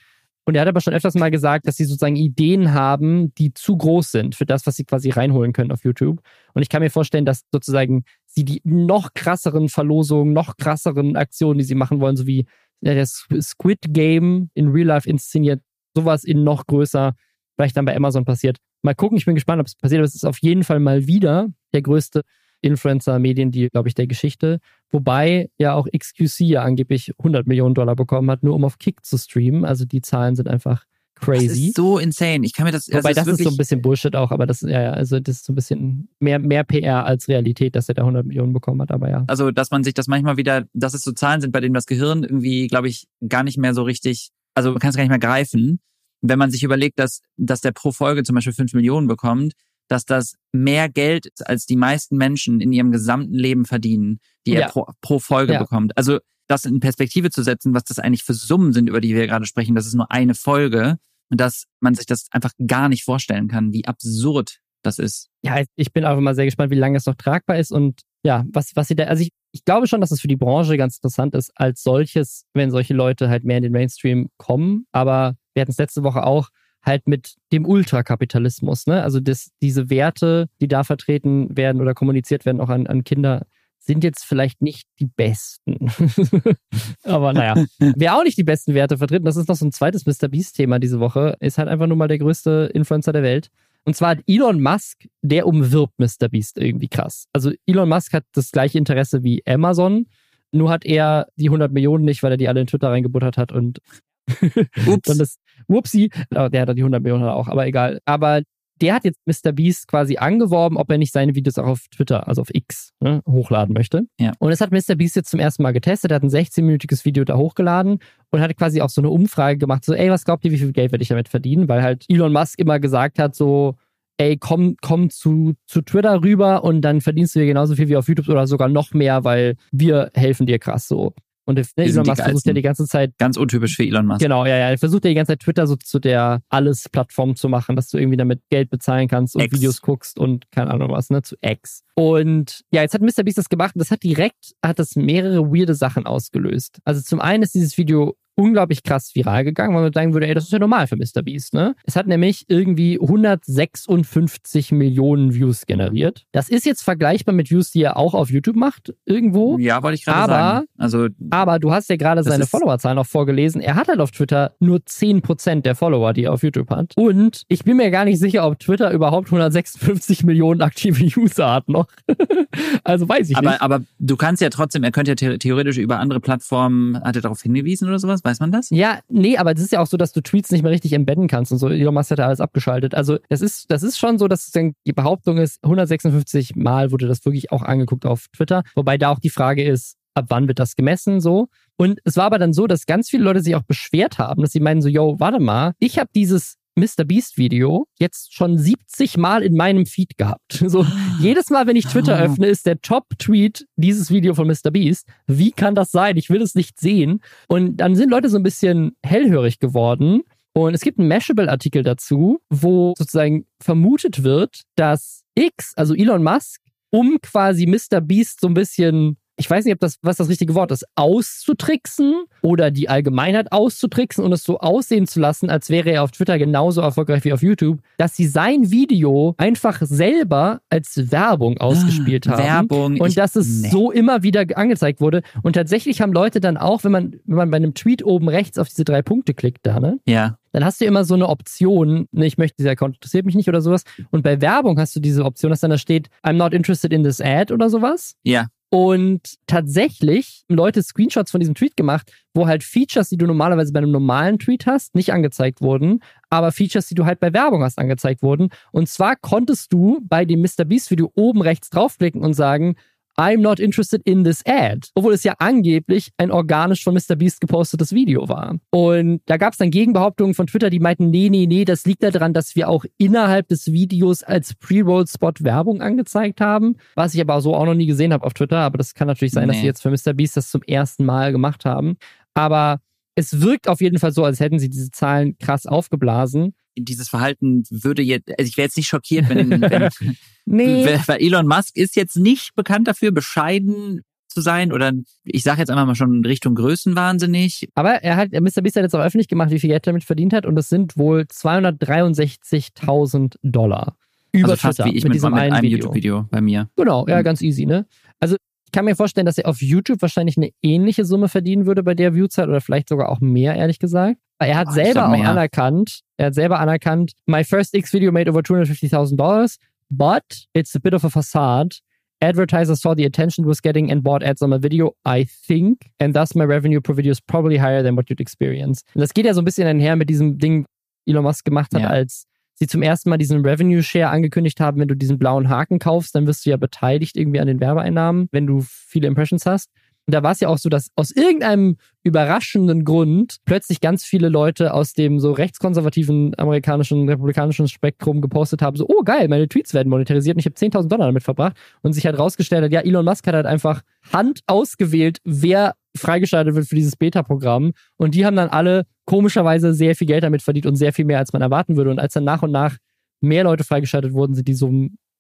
Und er hat aber schon öfters mal gesagt, dass sie sozusagen Ideen haben, die zu groß sind für das, was sie quasi reinholen können auf YouTube. Und ich kann mir vorstellen, dass sozusagen sie die noch krasseren Verlosungen, noch krasseren Aktionen, die sie machen wollen, so wie das Squid Game in Real Life inszeniert, sowas in noch größer, vielleicht dann bei Amazon passiert. Mal gucken, ich bin gespannt, ob es passiert, aber es ist auf jeden Fall mal wieder der größte Influencer-Medien, glaube ich, der Geschichte. Wobei ja auch XQC ja angeblich 100 Millionen Dollar bekommen hat, nur um auf Kick zu streamen. Also die Zahlen sind einfach crazy. Das ist so insane. Ich kann mir das. Wobei das, ist, das ist so ein bisschen Bullshit auch, aber das, ja, ja, also das ist so ein bisschen mehr, mehr PR als Realität, dass er da 100 Millionen bekommen hat, aber ja. Also, dass man sich das manchmal wieder, dass es so Zahlen sind, bei denen das Gehirn irgendwie, glaube ich, gar nicht mehr so richtig, also man kann es gar nicht mehr greifen. Wenn man sich überlegt, dass, dass der pro Folge zum Beispiel 5 Millionen bekommt, dass das mehr Geld ist, als die meisten Menschen in ihrem gesamten Leben verdienen, die ja. er pro, pro Folge ja. bekommt. Also das in Perspektive zu setzen, was das eigentlich für Summen sind, über die wir gerade sprechen, das ist nur eine Folge und dass man sich das einfach gar nicht vorstellen kann, wie absurd das ist. Ja, ich bin einfach mal sehr gespannt, wie lange es noch tragbar ist und ja, was, was sie da, also ich, ich glaube schon, dass es für die Branche ganz interessant ist, als solches, wenn solche Leute halt mehr in den Mainstream kommen. Aber wir hatten es letzte Woche auch halt mit dem Ultrakapitalismus, ne? Also das, diese Werte, die da vertreten werden oder kommuniziert werden, auch an, an Kinder, sind jetzt vielleicht nicht die besten. Aber naja, wer auch nicht die besten Werte vertritt, das ist noch so ein zweites Mr. Beast-Thema diese Woche, ist halt einfach nur mal der größte Influencer der Welt. Und zwar hat Elon Musk, der umwirbt Mr. Beast irgendwie krass. Also Elon Musk hat das gleiche Interesse wie Amazon, nur hat er die 100 Millionen nicht, weil er die alle in Twitter reingebuttert hat und Ups. dann das, whoopsie, der hat die 100 Millionen auch, aber egal. Aber der hat jetzt Mr. Beast quasi angeworben, ob er nicht seine Videos auch auf Twitter, also auf X, ne, hochladen möchte. Ja. Und es hat Mr. Beast jetzt zum ersten Mal getestet. Er hat ein 16-minütiges Video da hochgeladen und hat quasi auch so eine Umfrage gemacht, so, ey, was glaubt ihr, wie viel Geld werde ich damit verdienen? Weil halt Elon Musk immer gesagt hat, so, ey, komm, komm zu, zu Twitter rüber und dann verdienst du dir genauso viel wie auf YouTube oder sogar noch mehr, weil wir helfen dir krass so. Und ne, Elon Musk versucht ja die ganze Zeit. Ganz untypisch für Elon Musk. Genau, ja, ja. Er versucht ja die ganze Zeit Twitter so zu der Alles-Plattform zu machen, dass du irgendwie damit Geld bezahlen kannst und X. Videos guckst und keine Ahnung was, ne, zu X. Und ja, jetzt hat Mr. Beast das gemacht und das hat direkt, hat das mehrere weirde Sachen ausgelöst. Also zum einen ist dieses Video unglaublich krass viral gegangen, weil man sagen würde, ey, das ist ja normal für Mr. Beast, ne? Es hat nämlich irgendwie 156 Millionen Views generiert. Das ist jetzt vergleichbar mit Views, die er auch auf YouTube macht, irgendwo. Ja, wollte ich gerade sagen. Also, aber du hast ja gerade seine Followerzahlen auch vorgelesen. Er hat halt auf Twitter nur 10% der Follower, die er auf YouTube hat. Und ich bin mir gar nicht sicher, ob Twitter überhaupt 156 Millionen aktive User hat noch. also weiß ich aber, nicht. Aber du kannst ja trotzdem, er könnte ja theoretisch über andere Plattformen, hat er darauf hingewiesen oder sowas? Weiß man das? Ja, nee, aber es ist ja auch so, dass du Tweets nicht mehr richtig embedden kannst und so. Elon Musk hat ja alles abgeschaltet. Also das ist, das ist schon so, dass die Behauptung ist, 156 Mal wurde das wirklich auch angeguckt auf Twitter. Wobei da auch die Frage ist, ab wann wird das gemessen so? Und es war aber dann so, dass ganz viele Leute sich auch beschwert haben, dass sie meinen so, yo, warte mal, ich habe dieses Mr. Beast Video jetzt schon 70 Mal in meinem Feed gehabt. So jedes Mal, wenn ich Twitter ah. öffne, ist der Top-Tweet dieses Video von Mr. Beast. Wie kann das sein? Ich will es nicht sehen. Und dann sind Leute so ein bisschen hellhörig geworden. Und es gibt einen Mashable-Artikel dazu, wo sozusagen vermutet wird, dass X, also Elon Musk, um quasi Mr. Beast so ein bisschen ich weiß nicht, ob das, was das richtige Wort ist, auszutricksen oder die Allgemeinheit auszutricksen und es so aussehen zu lassen, als wäre er auf Twitter genauso erfolgreich wie auf YouTube, dass sie sein Video einfach selber als Werbung ausgespielt ah, haben. Werbung. Und dass es nee. so immer wieder angezeigt wurde. Und tatsächlich haben Leute dann auch, wenn man, wenn man bei einem Tweet oben rechts auf diese drei Punkte klickt, da, ne? Ja dann hast du immer so eine Option, ne, ich möchte, dieser Account interessiert mich nicht oder sowas. Und bei Werbung hast du diese Option, dass dann da steht, I'm not interested in this ad oder sowas. Ja. Und tatsächlich haben Leute Screenshots von diesem Tweet gemacht, wo halt Features, die du normalerweise bei einem normalen Tweet hast, nicht angezeigt wurden, aber Features, die du halt bei Werbung hast, angezeigt wurden. Und zwar konntest du bei dem Mr. Beast Video oben rechts draufklicken und sagen, I'm not interested in this ad. Obwohl es ja angeblich ein organisch von Mr. Beast gepostetes Video war. Und da gab es dann Gegenbehauptungen von Twitter, die meinten, nee, nee, nee, das liegt daran, dass wir auch innerhalb des Videos als Pre-Roll-Spot Werbung angezeigt haben. Was ich aber so auch noch nie gesehen habe auf Twitter. Aber das kann natürlich sein, nee. dass sie jetzt für Mr. Beast das zum ersten Mal gemacht haben. Aber es wirkt auf jeden Fall so, als hätten sie diese Zahlen krass aufgeblasen dieses Verhalten würde jetzt, also ich wäre jetzt nicht schockiert, wenn, wenn nee. weil Elon Musk ist jetzt nicht bekannt dafür, bescheiden zu sein oder ich sage jetzt einfach mal schon in Richtung Größenwahnsinnig. Aber er hat, Mr. Beast hat jetzt auch öffentlich gemacht, wie viel Geld er damit verdient hat und das sind wohl 263.000 Dollar. Über also fast Twitter, wie ich mit, mit diesem mit einem YouTube-Video bei mir. Genau, ja, mhm. ganz easy, ne? Also kann mir vorstellen, dass er auf YouTube wahrscheinlich eine ähnliche Summe verdienen würde bei der Viewzeit oder vielleicht sogar auch mehr, ehrlich gesagt. Weil er hat oh, selber auch anerkannt, er hat selber anerkannt, my first X video made over $250,000, but it's a bit of a facade. Advertisers saw the attention it was getting and bought ads on my video, I think, and thus my revenue per video is probably higher than what you'd experience. Und das geht ja so ein bisschen einher mit diesem Ding, Elon Musk gemacht hat, ja. als sie zum ersten Mal diesen Revenue Share angekündigt haben, wenn du diesen blauen Haken kaufst, dann wirst du ja beteiligt irgendwie an den Werbeeinnahmen, wenn du viele Impressions hast. Und da war es ja auch so, dass aus irgendeinem überraschenden Grund plötzlich ganz viele Leute aus dem so rechtskonservativen amerikanischen, republikanischen Spektrum gepostet haben, so, oh geil, meine Tweets werden monetarisiert und ich habe 10.000 Dollar damit verbracht. Und sich halt rausgestellt hat, ja, Elon Musk hat halt einfach Hand ausgewählt, wer freigeschaltet wird für dieses Beta-Programm. Und die haben dann alle komischerweise sehr viel Geld damit verdient und sehr viel mehr, als man erwarten würde. Und als dann nach und nach mehr Leute freigeschaltet wurden, sind die so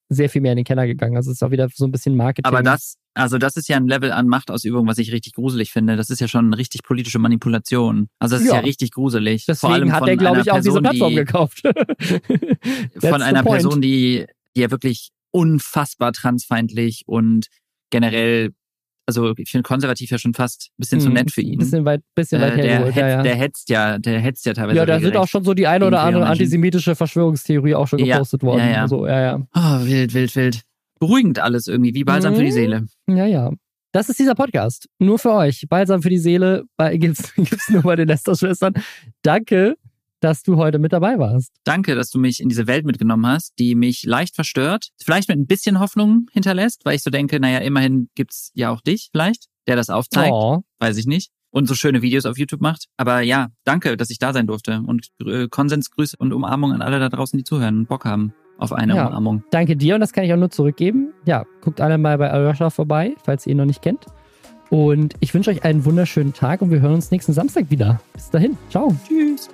sehr viel mehr in den Keller gegangen. Also es ist auch wieder so ein bisschen Marketing. Aber das, also das ist ja ein Level an Machtausübung, was ich richtig gruselig finde. Das ist ja schon richtig politische Manipulation. Also das ist ja, ja richtig gruselig. Deswegen Vor allem hat er, glaube ich, auch Person, diese Plattform die, gekauft. von einer Person, die, die ja wirklich unfassbar transfeindlich und generell also ich finde konservativ ja schon fast ein bisschen zu nett für ihn. Bisschen weit, bisschen weit äh, der, hergeholt, ja, ja. der hetzt ja, der hetzt ja teilweise. Ja, da sind auch schon so die eine oder andere antisemitische Verschwörungstheorie auch schon gepostet ja, worden. Ja, ja. Also, ja, ja. Oh, wild, wild, wild. Beruhigend alles irgendwie, wie balsam mhm. für die Seele. Ja, ja. Das ist dieser Podcast. Nur für euch. Balsam für die Seele. Gibt's, gibt's nur bei den Lester-Schwestern. Danke dass du heute mit dabei warst. Danke, dass du mich in diese Welt mitgenommen hast, die mich leicht verstört, vielleicht mit ein bisschen Hoffnung hinterlässt, weil ich so denke, naja, immerhin gibt's ja auch dich vielleicht, der das aufzeigt, oh. weiß ich nicht, und so schöne Videos auf YouTube macht. Aber ja, danke, dass ich da sein durfte und äh, Konsensgrüße und Umarmung an alle da draußen, die zuhören und Bock haben auf eine ja, Umarmung. Danke dir und das kann ich auch nur zurückgeben. Ja, guckt alle mal bei Alyosha vorbei, falls ihr ihn noch nicht kennt. Und ich wünsche euch einen wunderschönen Tag und wir hören uns nächsten Samstag wieder. Bis dahin. Ciao. Tschüss.